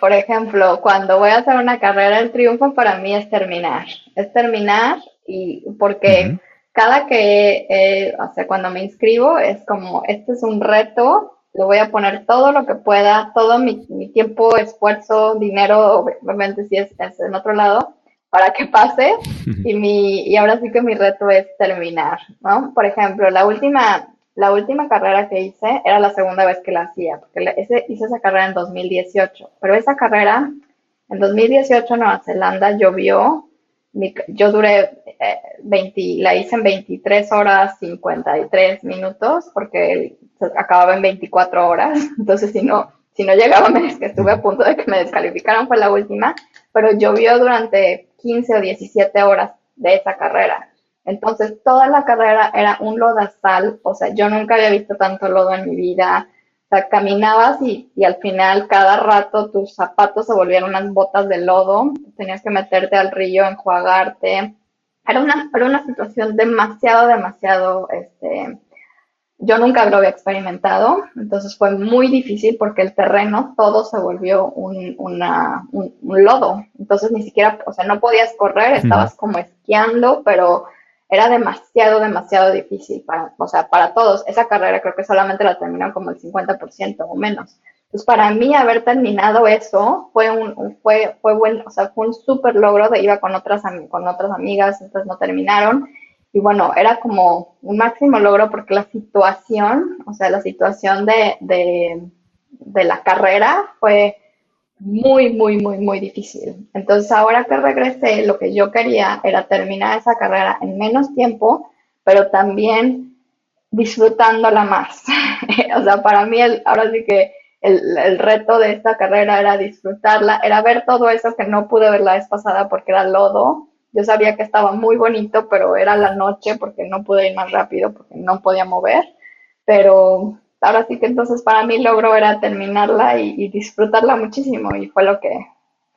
A: por ejemplo, cuando voy a hacer una carrera, el triunfo para mí es terminar. Es terminar y porque uh -huh. cada que, eh, o sea, cuando me inscribo es como, este es un reto, le voy a poner todo lo que pueda, todo mi, mi tiempo, esfuerzo, dinero, obviamente si es, es, en otro lado, para que pase. y, mi, y ahora sí que mi reto es terminar, ¿no? Por ejemplo, la última, la última carrera que hice era la segunda vez que la hacía, porque hice esa carrera en 2018, pero esa carrera en 2018 en Nueva Zelanda llovió, mi, yo duré eh, 20, la hice en 23 horas 53 minutos, porque acababa en 24 horas, entonces si no, si no llegaba, es que estuve a punto de que me descalificaran, fue la última, pero llovió durante 15 o 17 horas de esa carrera. Entonces, toda la carrera era un lodazal, o sea, yo nunca había visto tanto lodo en mi vida. O sea, caminabas y, y, al final cada rato tus zapatos se volvían unas botas de lodo, tenías que meterte al río, enjuagarte. Era una, era una situación demasiado, demasiado, este, yo nunca lo había experimentado, entonces fue muy difícil porque el terreno todo se volvió un, una, un, un lodo. Entonces ni siquiera, o sea, no podías correr, estabas como esquiando, pero era demasiado, demasiado difícil para, o sea, para todos. Esa carrera creo que solamente la terminaron como el 50% o menos. Entonces, para mí haber terminado eso fue un, fue, fue bueno, o sea, fue un súper logro de iba con otras, con otras amigas, estas no terminaron. Y bueno, era como un máximo logro porque la situación, o sea, la situación de, de, de la carrera fue muy, muy, muy, muy difícil. Entonces, ahora que regresé, lo que yo quería era terminar esa carrera en menos tiempo, pero también disfrutándola más. o sea, para mí, el, ahora sí que el, el, reto de esta carrera era disfrutarla, era ver todo eso que no pude ver la vez pasada porque era lodo. Yo sabía que estaba muy bonito, pero era la noche porque no pude ir más rápido, porque no podía mover. Pero ahora sí que entonces para mí logro era terminarla y, disfrutarla muchísimo y fue lo que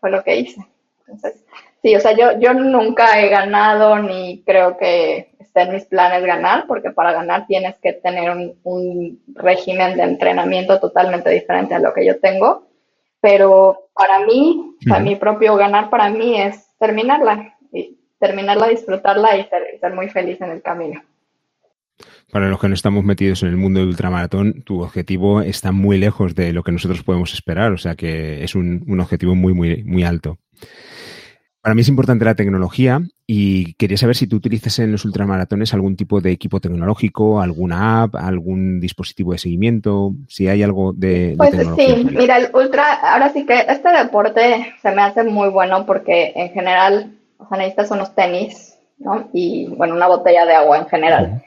A: fue lo que hice. Entonces, sí, o sea, yo, yo nunca he ganado ni creo que esté en mis planes ganar, porque para ganar tienes que tener un, régimen de entrenamiento totalmente diferente a lo que yo tengo. Pero para mí, para mi propio ganar para mí es terminarla, y terminarla, disfrutarla y ser muy feliz en el camino.
B: Para los que no estamos metidos en el mundo del ultramaratón, tu objetivo está muy lejos de lo que nosotros podemos esperar, o sea que es un, objetivo muy, muy, muy alto. Para mí es importante la tecnología y quería saber si tú utilizas en los ultramaratones algún tipo de equipo tecnológico, alguna app, algún dispositivo de seguimiento, si hay algo de,
A: pues sí, mira, el ultra, ahora sí que este deporte se me hace muy bueno porque en general, o sea, necesitas unos tenis, ¿no? Y bueno, una botella de agua en general.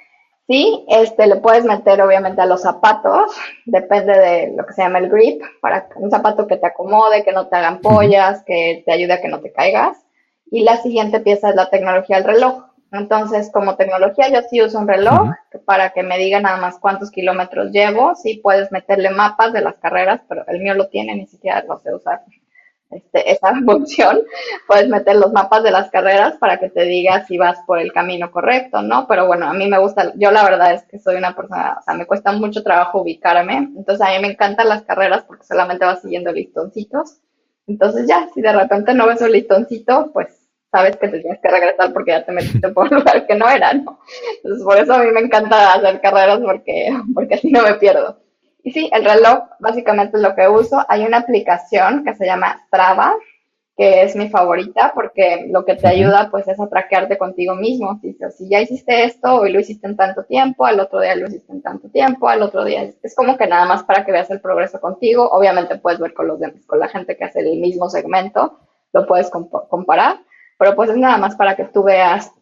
A: Sí, este, le puedes meter obviamente a los zapatos, depende de lo que se llama el grip, para un zapato que te acomode, que no te hagan pollas, que te ayude a que no te caigas. Y la siguiente pieza es la tecnología del reloj. Entonces, como tecnología, yo sí uso un reloj para que me diga nada más cuántos kilómetros llevo. Sí, puedes meterle mapas de las carreras, pero el mío lo tiene, ni siquiera lo sé usar este, esa función, puedes meter los mapas de las carreras para que te diga si vas por el camino correcto, ¿no? Pero bueno, a mí me gusta, yo la verdad es que soy una persona, o sea, me cuesta mucho trabajo ubicarme, entonces a mí me encantan las carreras porque solamente vas siguiendo listoncitos. Entonces ya, si de repente no ves un listoncito, pues sabes que te tienes que regresar porque ya te metiste por un lugar que no era, ¿no? Entonces por eso a mí me encanta hacer carreras porque, porque así no me pierdo. Y sí, el reloj básicamente es lo que uso. Hay una aplicación que se llama Strava, que es mi favorita porque lo que te ayuda pues es a traquearte contigo mismo. Si, si ya hiciste esto, hoy lo hiciste en tanto tiempo, al otro día lo hiciste en tanto tiempo, al otro día es, como que nada más para que veas el progreso contigo. Obviamente puedes ver con los demás, con la gente que hace el mismo segmento, lo puedes comparar, pero pues es nada más para que tú veas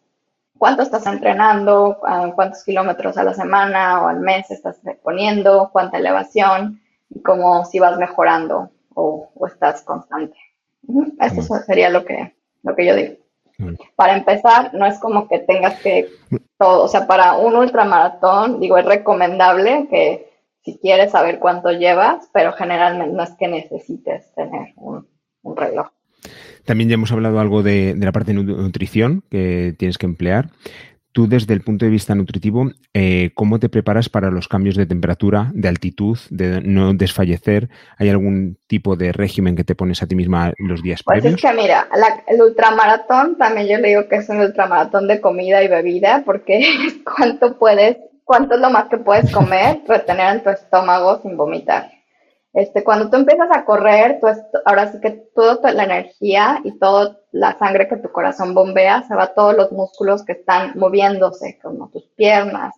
A: cuánto estás entrenando, cuántos kilómetros a la semana o al mes estás poniendo, cuánta elevación y cómo si vas mejorando o, estás constante. Eso sería lo que, lo que yo digo. Para empezar, no es como que tengas que todo, o sea, para un ultramaratón, digo, es recomendable que si quieres saber cuánto llevas, pero generalmente no es que necesites tener un reloj.
B: También ya hemos hablado algo de, la parte de nutrición que tienes que emplear. Tú, desde el punto de vista nutritivo, eh, ¿cómo te preparas para los cambios de temperatura, de altitud, de no desfallecer? ¿Hay algún tipo de régimen que te pones a ti misma los días
A: pues
B: previos?
A: Pues es que mira, el ultramaratón también yo le digo que es un ultramaratón de comida y bebida, porque cuánto puedes, cuánto es lo más que puedes comer, retener en tu estómago sin vomitar. Este, cuando tú empiezas a correr, ahora sí que toda la energía y toda la sangre que tu corazón bombea se va a todos los músculos que están moviéndose, como tus piernas,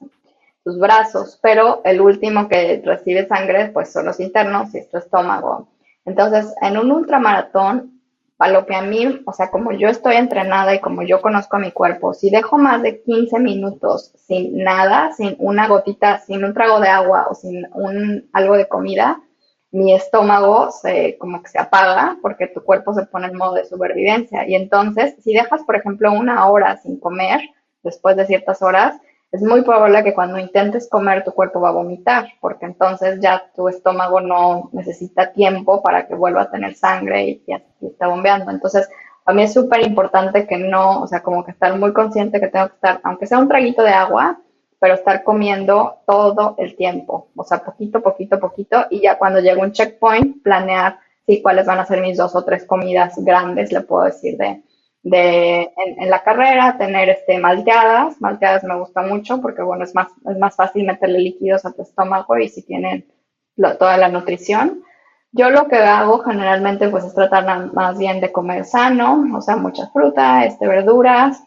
A: tus brazos, pero el último que recibe sangre pues son los internos y es tu estómago. Entonces, en un ultramaratón, a lo que a mí, o sea, como yo estoy entrenada y como yo conozco a mi cuerpo, si dejo más de 15 minutos sin nada, sin una gotita, sin un trago de agua o sin un, algo de comida, mi estómago se como que se apaga porque tu cuerpo se pone en modo de supervivencia. Y entonces, si dejas, por ejemplo, una hora sin comer, después de ciertas horas, es muy probable que cuando intentes comer tu cuerpo va a vomitar, porque entonces ya tu estómago no necesita tiempo para que vuelva a tener sangre y, ya está bombeando. Entonces, a mí es súper importante que no, o sea, como que estar muy consciente que tengo que estar, aunque sea un traguito de agua, pero estar comiendo todo el tiempo, o sea, poquito, poquito, poquito, y ya cuando llegue un checkpoint, planear sí, cuáles van a ser mis dos o tres comidas grandes, le puedo decir, de, de en, la carrera, tener este, malteadas, malteadas me gusta mucho porque, bueno, es más, es más fácil meterle líquidos a tu estómago y si tienen toda la nutrición. Yo lo que hago generalmente pues es tratar más bien de comer sano, o sea, mucha fruta, este, verduras,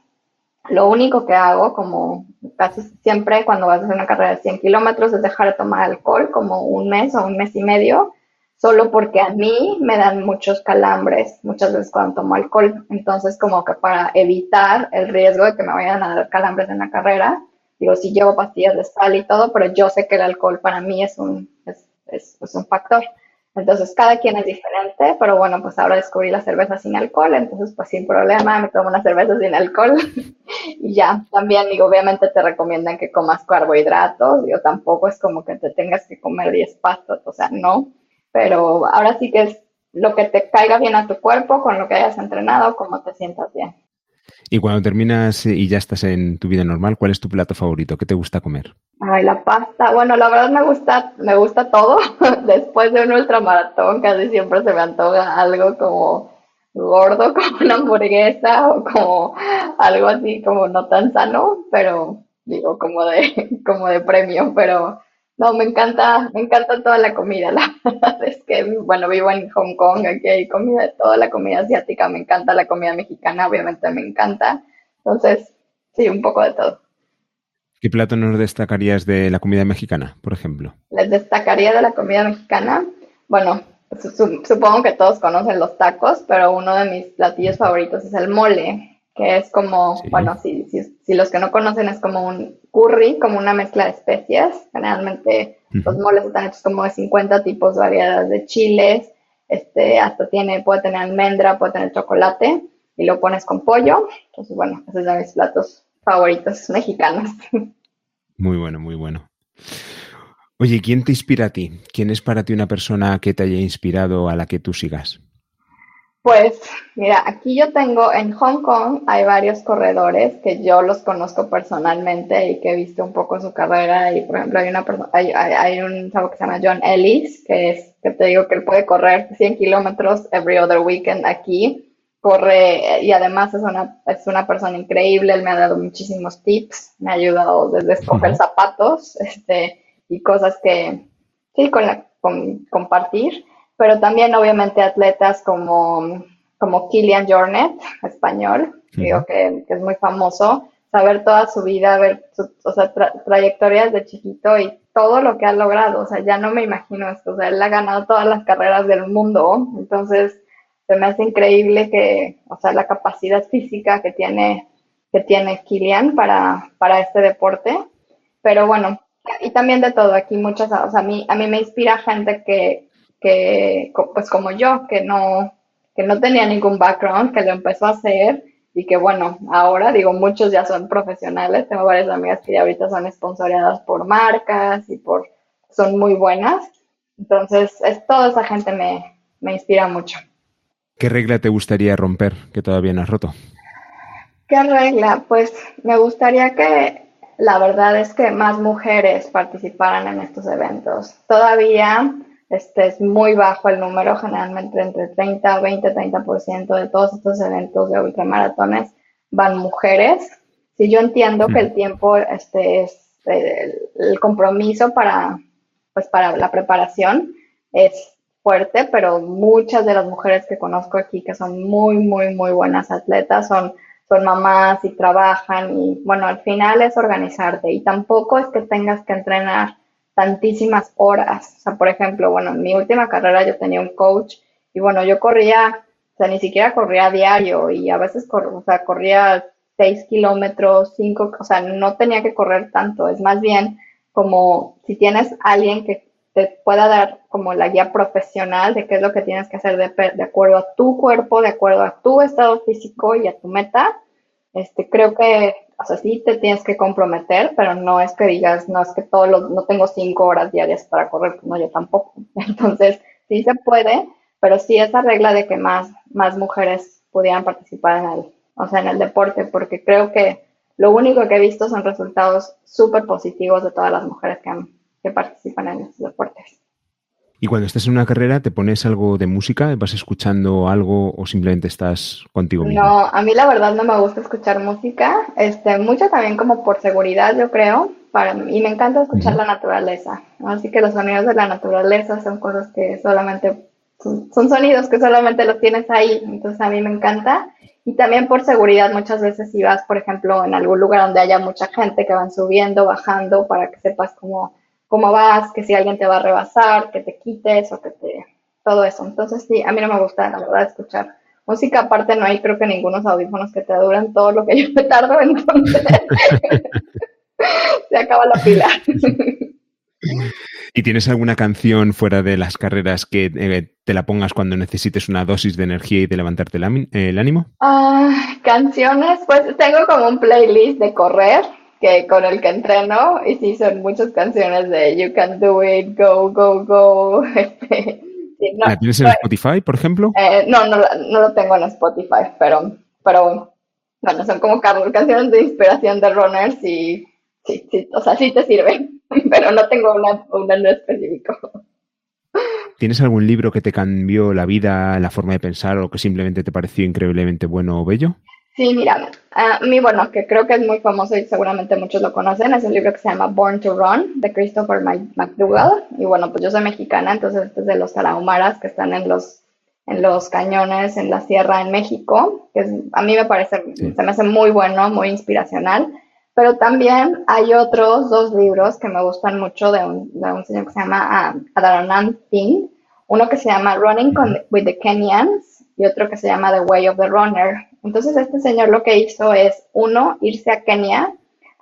A: lo único que hago, como casi siempre cuando vas a hacer una carrera de 100 kilómetros, es dejar de tomar alcohol como un mes o un mes y medio, solo porque a mí me dan muchos calambres muchas veces cuando tomo alcohol. Entonces, como que para evitar el riesgo de que me vayan a dar calambres en la carrera, digo, sí llevo pastillas de sal y todo, pero yo sé que el alcohol para mí es un, es, es un factor. Entonces, cada quien es diferente, pero bueno, pues ahora descubrí la cerveza sin alcohol, entonces pues sin problema me tomo una cerveza sin alcohol y ya, también digo, obviamente te recomiendan que comas carbohidratos, digo, tampoco es como que te tengas que comer 10 pastas, o sea, no, pero ahora sí que es lo que te caiga bien a tu cuerpo, con lo que hayas entrenado, como te sientas bien.
B: Y cuando terminas y ya estás en tu vida normal, ¿cuál es tu plato favorito? ¿Qué te gusta comer?
A: Ay, la pasta. Bueno, la verdad me gusta, me gusta todo. Después de un ultramaratón casi siempre se me antoja algo como gordo, como una hamburguesa o como algo así como no tan sano, pero digo como de, como de premio, pero no, me encanta, me encanta toda la comida. La verdad es que, bueno, vivo en Hong Kong, aquí hay comida, toda la comida asiática, me encanta la comida mexicana, obviamente me encanta. Entonces, sí, un poco de todo.
B: ¿Qué plato nos destacarías de la comida mexicana, por ejemplo?
A: Les destacaría de la comida mexicana, bueno, supongo que todos conocen los tacos, pero uno de mis platillos favoritos es el mole que es como, bueno, si, si, los que no conocen es como un curry, como una mezcla de especias. Generalmente los moles están hechos como de 50 tipos variedades de chiles, este, hasta tiene, puede tener almendra, puede tener chocolate, y lo pones con pollo. Entonces, bueno, esos son mis platos favoritos mexicanos.
B: Muy bueno, muy bueno. Oye, ¿quién te inspira a ti? ¿Quién es para ti una persona que te haya inspirado a la que tú sigas?
A: Pues mira, aquí yo tengo en Hong Kong hay varios corredores que yo los conozco personalmente y que he visto un poco su carrera. Y por ejemplo hay una persona, hay, hay, un chavo que se llama John Ellis que es que te digo que él puede correr 100 kilómetros every other weekend aquí. Corre y además es una, es una persona increíble, él me ha dado muchísimos tips, me ha ayudado desde escoger zapatos este, y cosas que sí, con la, con, compartir pero también obviamente atletas como, como Kilian Jornet, español, digo que, es muy famoso, saber toda su vida, ver su, o sea, trayectorias de chiquito y todo lo que ha logrado, o sea, ya no me imagino esto, o sea, él ha ganado todas las carreras del mundo, entonces se me hace increíble que, o sea, la capacidad física que tiene, que tiene Kilian para, para este deporte, pero bueno, y también de todo, aquí muchas, o sea, a mí, a mí me inspira gente que, que, pues como yo, que no, que no tenía ningún background, que lo empezó a hacer y que bueno, ahora digo, muchos ya son profesionales, tengo varias amigas que ya ahorita son esponsoreadas por marcas y por, son muy buenas. Entonces, es, toda esa gente me, me inspira mucho.
B: ¿Qué regla te gustaría romper que todavía no has roto?
A: ¿Qué regla? Pues me gustaría que la verdad es que más mujeres participaran en estos eventos. Todavía este es muy bajo el número, generalmente entre 30, 20, 30% de todos estos eventos de ultramaratones van mujeres. Si yo entiendo que el tiempo este, es el, compromiso para, pues para la preparación es fuerte, pero muchas de las mujeres que conozco aquí que son muy, muy, muy buenas atletas son, son mamás y trabajan y bueno, al final es organizarte y tampoco es que tengas que entrenar tantísimas horas. O sea, por ejemplo, bueno, en mi última carrera yo tenía un coach y bueno, yo corría, o sea, ni siquiera corría diario y a veces o sea, corría seis kilómetros, cinco, o sea, no tenía que correr tanto. Es más bien como si tienes alguien que te pueda dar como la guía profesional de qué es lo que tienes que hacer de, de acuerdo a tu cuerpo, de acuerdo a tu estado físico y a tu meta, este, creo que o sea, sí te tienes que comprometer, pero no es que digas, no es que todos los, no tengo cinco horas diarias para correr, no, yo tampoco. Entonces, sí se puede, pero sí esa regla de que más, más mujeres pudieran participar en el, o sea, en el deporte, porque creo que lo único que he visto son resultados súper positivos de todas las mujeres que, que participan en estos deportes.
B: Y cuando estás en una carrera, ¿te pones algo de música? ¿Vas escuchando algo o simplemente estás contigo mismo?
A: No, a mí la verdad no me gusta escuchar música. Este, mucho también como por seguridad, yo creo. Para mí, y me encanta escuchar la naturaleza. Así que los sonidos de la naturaleza son cosas que solamente, son, son sonidos que solamente los tienes ahí. Entonces a mí me encanta. Y también por seguridad, muchas veces si vas, por ejemplo, en algún lugar donde haya mucha gente que van subiendo, bajando, para que sepas cómo cómo vas, que si alguien te va a rebasar, que te quites o que te, todo eso. Entonces sí, a mí no me gusta, la verdad, escuchar música. Aparte no hay creo que ningunos audífonos que te duren todo lo que yo me tardo, entonces se acaba la pila.
B: ¿Y tienes alguna canción fuera de las carreras que eh, te la pongas cuando necesites una dosis de energía y de levantarte el, ánimo?
A: Ah, canciones, pues tengo como un playlist de correr que con el que entreno y sí son muchas canciones de You Can Do It, Go, Go, Go.
B: Este, ¿La tienes en Spotify, por ejemplo?
A: Eh, no, no, no, lo tengo en Spotify, pero, pero bueno, son como canciones de inspiración de runners y sí, sí, o sea, sí te sirven, pero no tengo una, una en específico.
B: ¿Tienes algún libro que te cambió la vida, la forma de pensar o que simplemente te pareció increíblemente bueno o bello?
A: Sí, mira, a mí, bueno, que creo que es muy famoso y seguramente muchos lo conocen, es un libro que se llama Born to Run, de Christopher McDougall. Y bueno, pues yo soy mexicana, entonces este es de los tarahumaras que están en los, en los cañones, en la sierra en México, que a mí me parece, se me hace muy bueno, muy inspiracional. Pero también hay otros dos libros que me gustan mucho de un, de un señor que se llama uh, Adaranand Singh. Uno que se llama Running with the Kenyans y otro que se llama The Way of the Runner. Entonces este señor lo que hizo es, uno, irse a Kenia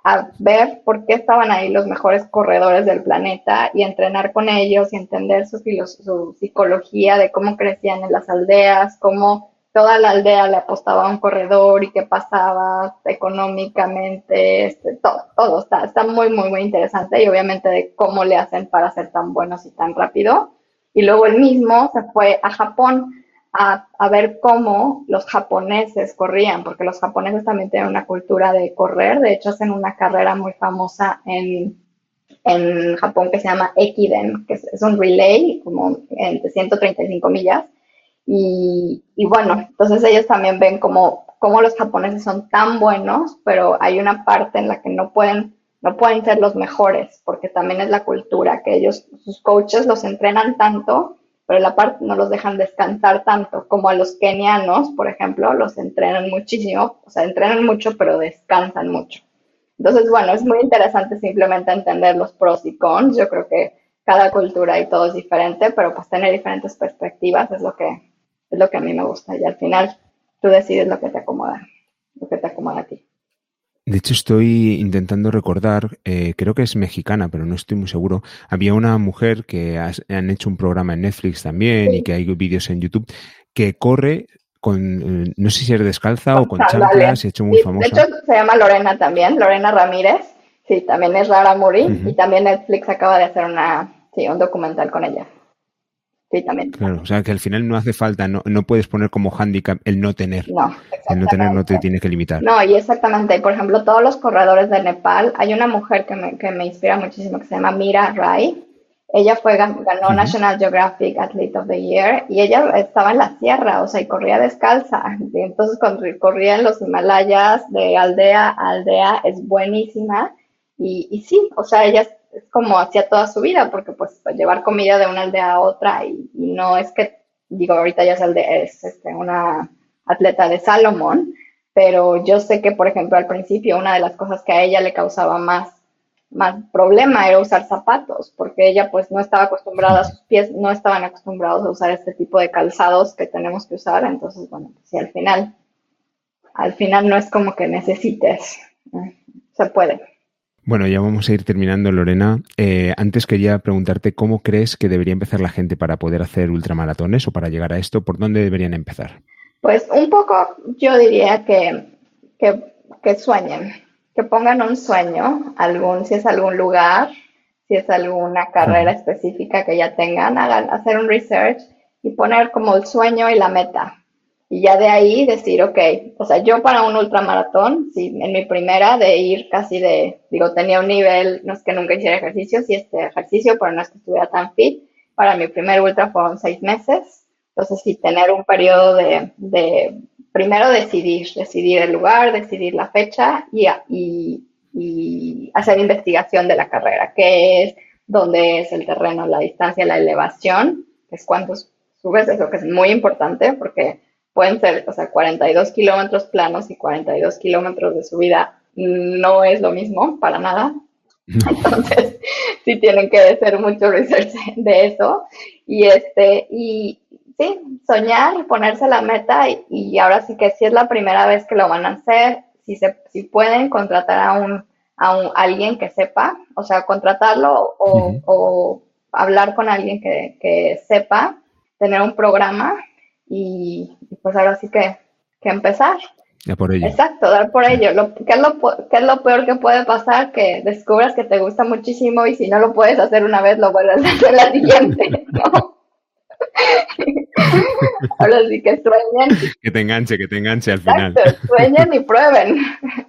A: a ver por qué estaban ahí los mejores corredores del planeta y entrenar con ellos y entender su, su psicología de cómo crecían en las aldeas, cómo toda la aldea le apostaba a un corredor y qué pasaba económicamente, este, todo, todo está, está muy, muy, muy interesante y obviamente de cómo le hacen para ser tan buenos y tan rápido. Y luego él mismo se fue a Japón a, ver cómo los japoneses corrían, porque los japoneses también tienen una cultura de correr, de hecho hacen una carrera muy famosa en, en Japón que se llama Ekiden, que es, un relay como de 135 millas. Y, y, bueno, entonces ellos también ven como, como los japoneses son tan buenos, pero hay una parte en la que no pueden, no pueden ser los mejores, porque también es la cultura, que ellos, sus coaches los entrenan tanto pero la parte no los dejan descansar tanto como a los kenianos, por ejemplo, los entrenan muchísimo, o sea, entrenan mucho, pero descansan mucho. Entonces, bueno, es muy interesante simplemente entender los pros y cons. Yo creo que cada cultura y todo es diferente, pero pues tener diferentes perspectivas es lo que, es lo que a mí me gusta. Y al final tú decides lo que te acomoda, lo que te acomoda a ti.
B: De hecho, estoy intentando recordar, eh, creo que es mexicana, pero no estoy muy seguro. Había una mujer que han hecho un programa en Netflix también y que hay vídeos en YouTube que corre con, eh, no sé si es descalza o con chanclas, se ha hecho muy famosa.
A: De hecho, se llama Lorena también, Lorena Ramírez. Sí, también es rara morir y también Netflix acaba de hacer una, sí, un documental con ella. También.
B: Claro, o sea que al final no hace falta, no, no puedes poner como hándicap el no tener. No, el no tener no te tiene que limitar.
A: No, y exactamente. Por ejemplo, todos los corredores de Nepal, hay una mujer que me, que me inspira muchísimo que se llama Mira Rai. Ella fue, ganó National Geographic Athlete of the Year y ella estaba en la sierra, o sea, y corría descalza. Y entonces, cuando corría en los Himalayas de aldea a aldea, es buenísima. Y, y sí, o sea, ella es como hacía toda su vida, porque pues llevar comida de una aldea a otra y, no es que, digo, ahorita ya es, es este, una atleta de Salomón, pero yo sé que, por ejemplo, al principio una de las cosas que a ella le causaba más, más problema era usar zapatos, porque ella pues no estaba acostumbrada, sus pies no estaban acostumbrados a usar este tipo de calzados que tenemos que usar, entonces, bueno, pues sí, al final, al final no es como que necesites, se puede.
B: Bueno, ya vamos a ir terminando, Lorena. Eh, antes quería preguntarte cómo crees que debería empezar la gente para poder hacer ultramaratones o para llegar a esto. ¿Por dónde deberían empezar?
A: Pues un poco yo diría que, que, sueñen, que pongan un sueño, algún, si es algún lugar, si es alguna carrera específica que ya tengan, hagan, hacer un research y poner como el sueño y la meta. Y ya de ahí decir, ok, o sea, yo para un ultramaratón, sí, en mi primera de ir casi de, digo, tenía un nivel, no es que nunca hiciera ejercicio, sí este ejercicio, pero no es que estuviera tan fit. Para mi primer ultra fueron seis meses. Entonces, sí, tener un periodo de, de primero decidir, decidir el lugar, decidir la fecha y, y, y hacer investigación de la carrera, qué es, dónde es el terreno, la distancia, la elevación, es cuántos subes, eso que es muy importante porque pueden ser, o sea, 42 kilómetros planos y 42 kilómetros de subida no es lo mismo para nada. Entonces, sí tienen que hacer mucho research de eso. Y este, y sí, soñar, ponerse la meta y, ahora sí que si es la primera vez que lo van a hacer, si se, si pueden contratar a un, a un alguien que sepa, o sea, contratarlo o, hablar con alguien que, que, sepa, tener un programa y, pues ahora sí que, que empezar.
B: Ya por ello.
A: Exacto, dar por ello. Lo, ¿qué, es lo, ¿Qué es lo peor que puede pasar? Que descubras que te gusta muchísimo y si no lo puedes hacer una vez, lo vuelves a hacer la siguiente. ¿no? Ahora sí que sueñen.
B: Que te enganche, que te enganche al
A: Exacto,
B: final.
A: Sueñen y prueben.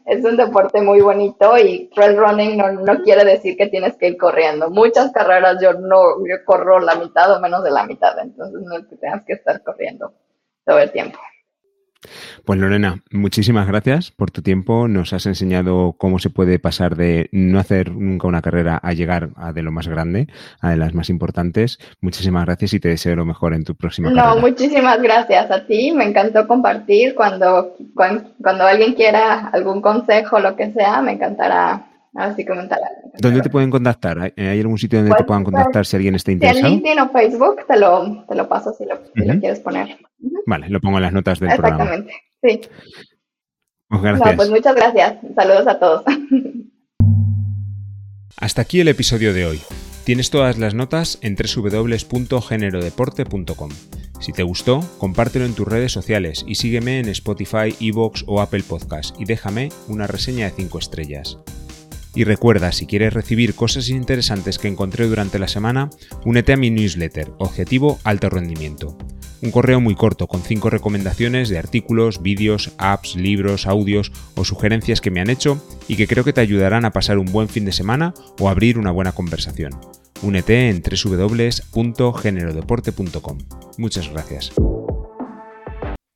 A: Es un deporte muy bonito y trail running no, no quiere decir que tienes que ir corriendo. Muchas carreras yo no yo corro la mitad o menos de la mitad, entonces no es que tengas que estar corriendo todo el tiempo.
B: Pues Lorena, muchísimas gracias por tu tiempo. Nos has enseñado cómo se puede pasar de no hacer nunca una carrera a llegar a de lo más grande, a de las más importantes. Muchísimas gracias y te deseo lo mejor en tu próxima
A: no,
B: carrera.
A: No, muchísimas gracias a ti. Me encantó compartir. Cuando, cuando, cuando alguien quiera algún consejo, lo que sea, me encantará Así comentará.
B: ¿Dónde te pueden contactar? ¿Hay algún sitio donde te pues, puedan contactar si alguien está interesado?
A: En LinkedIn o Facebook te lo, te lo paso si lo, si lo quieres poner.
B: Vale, lo pongo en las notas del programa.
A: Exactamente, sí.
B: Pues gracias.
A: pues muchas gracias. Saludos a todos.
B: Hasta aquí el episodio de hoy. Tienes todas las notas en www.generodeporte.com. Si te gustó, compártelo en tus redes sociales y sígueme en Spotify, Evox o Apple Podcast y déjame una reseña de 5 estrellas. Y recuerda, si quieres recibir cosas interesantes que encontré durante la semana, únete a mi newsletter, Objetivo Alto Rendimiento. Un correo muy corto con 5 recomendaciones de artículos, vídeos, apps, libros, audios o sugerencias que me han hecho y que creo que te ayudarán a pasar un buen fin de semana o abrir una buena conversación. Únete en www.generodeporte.com. Muchas gracias.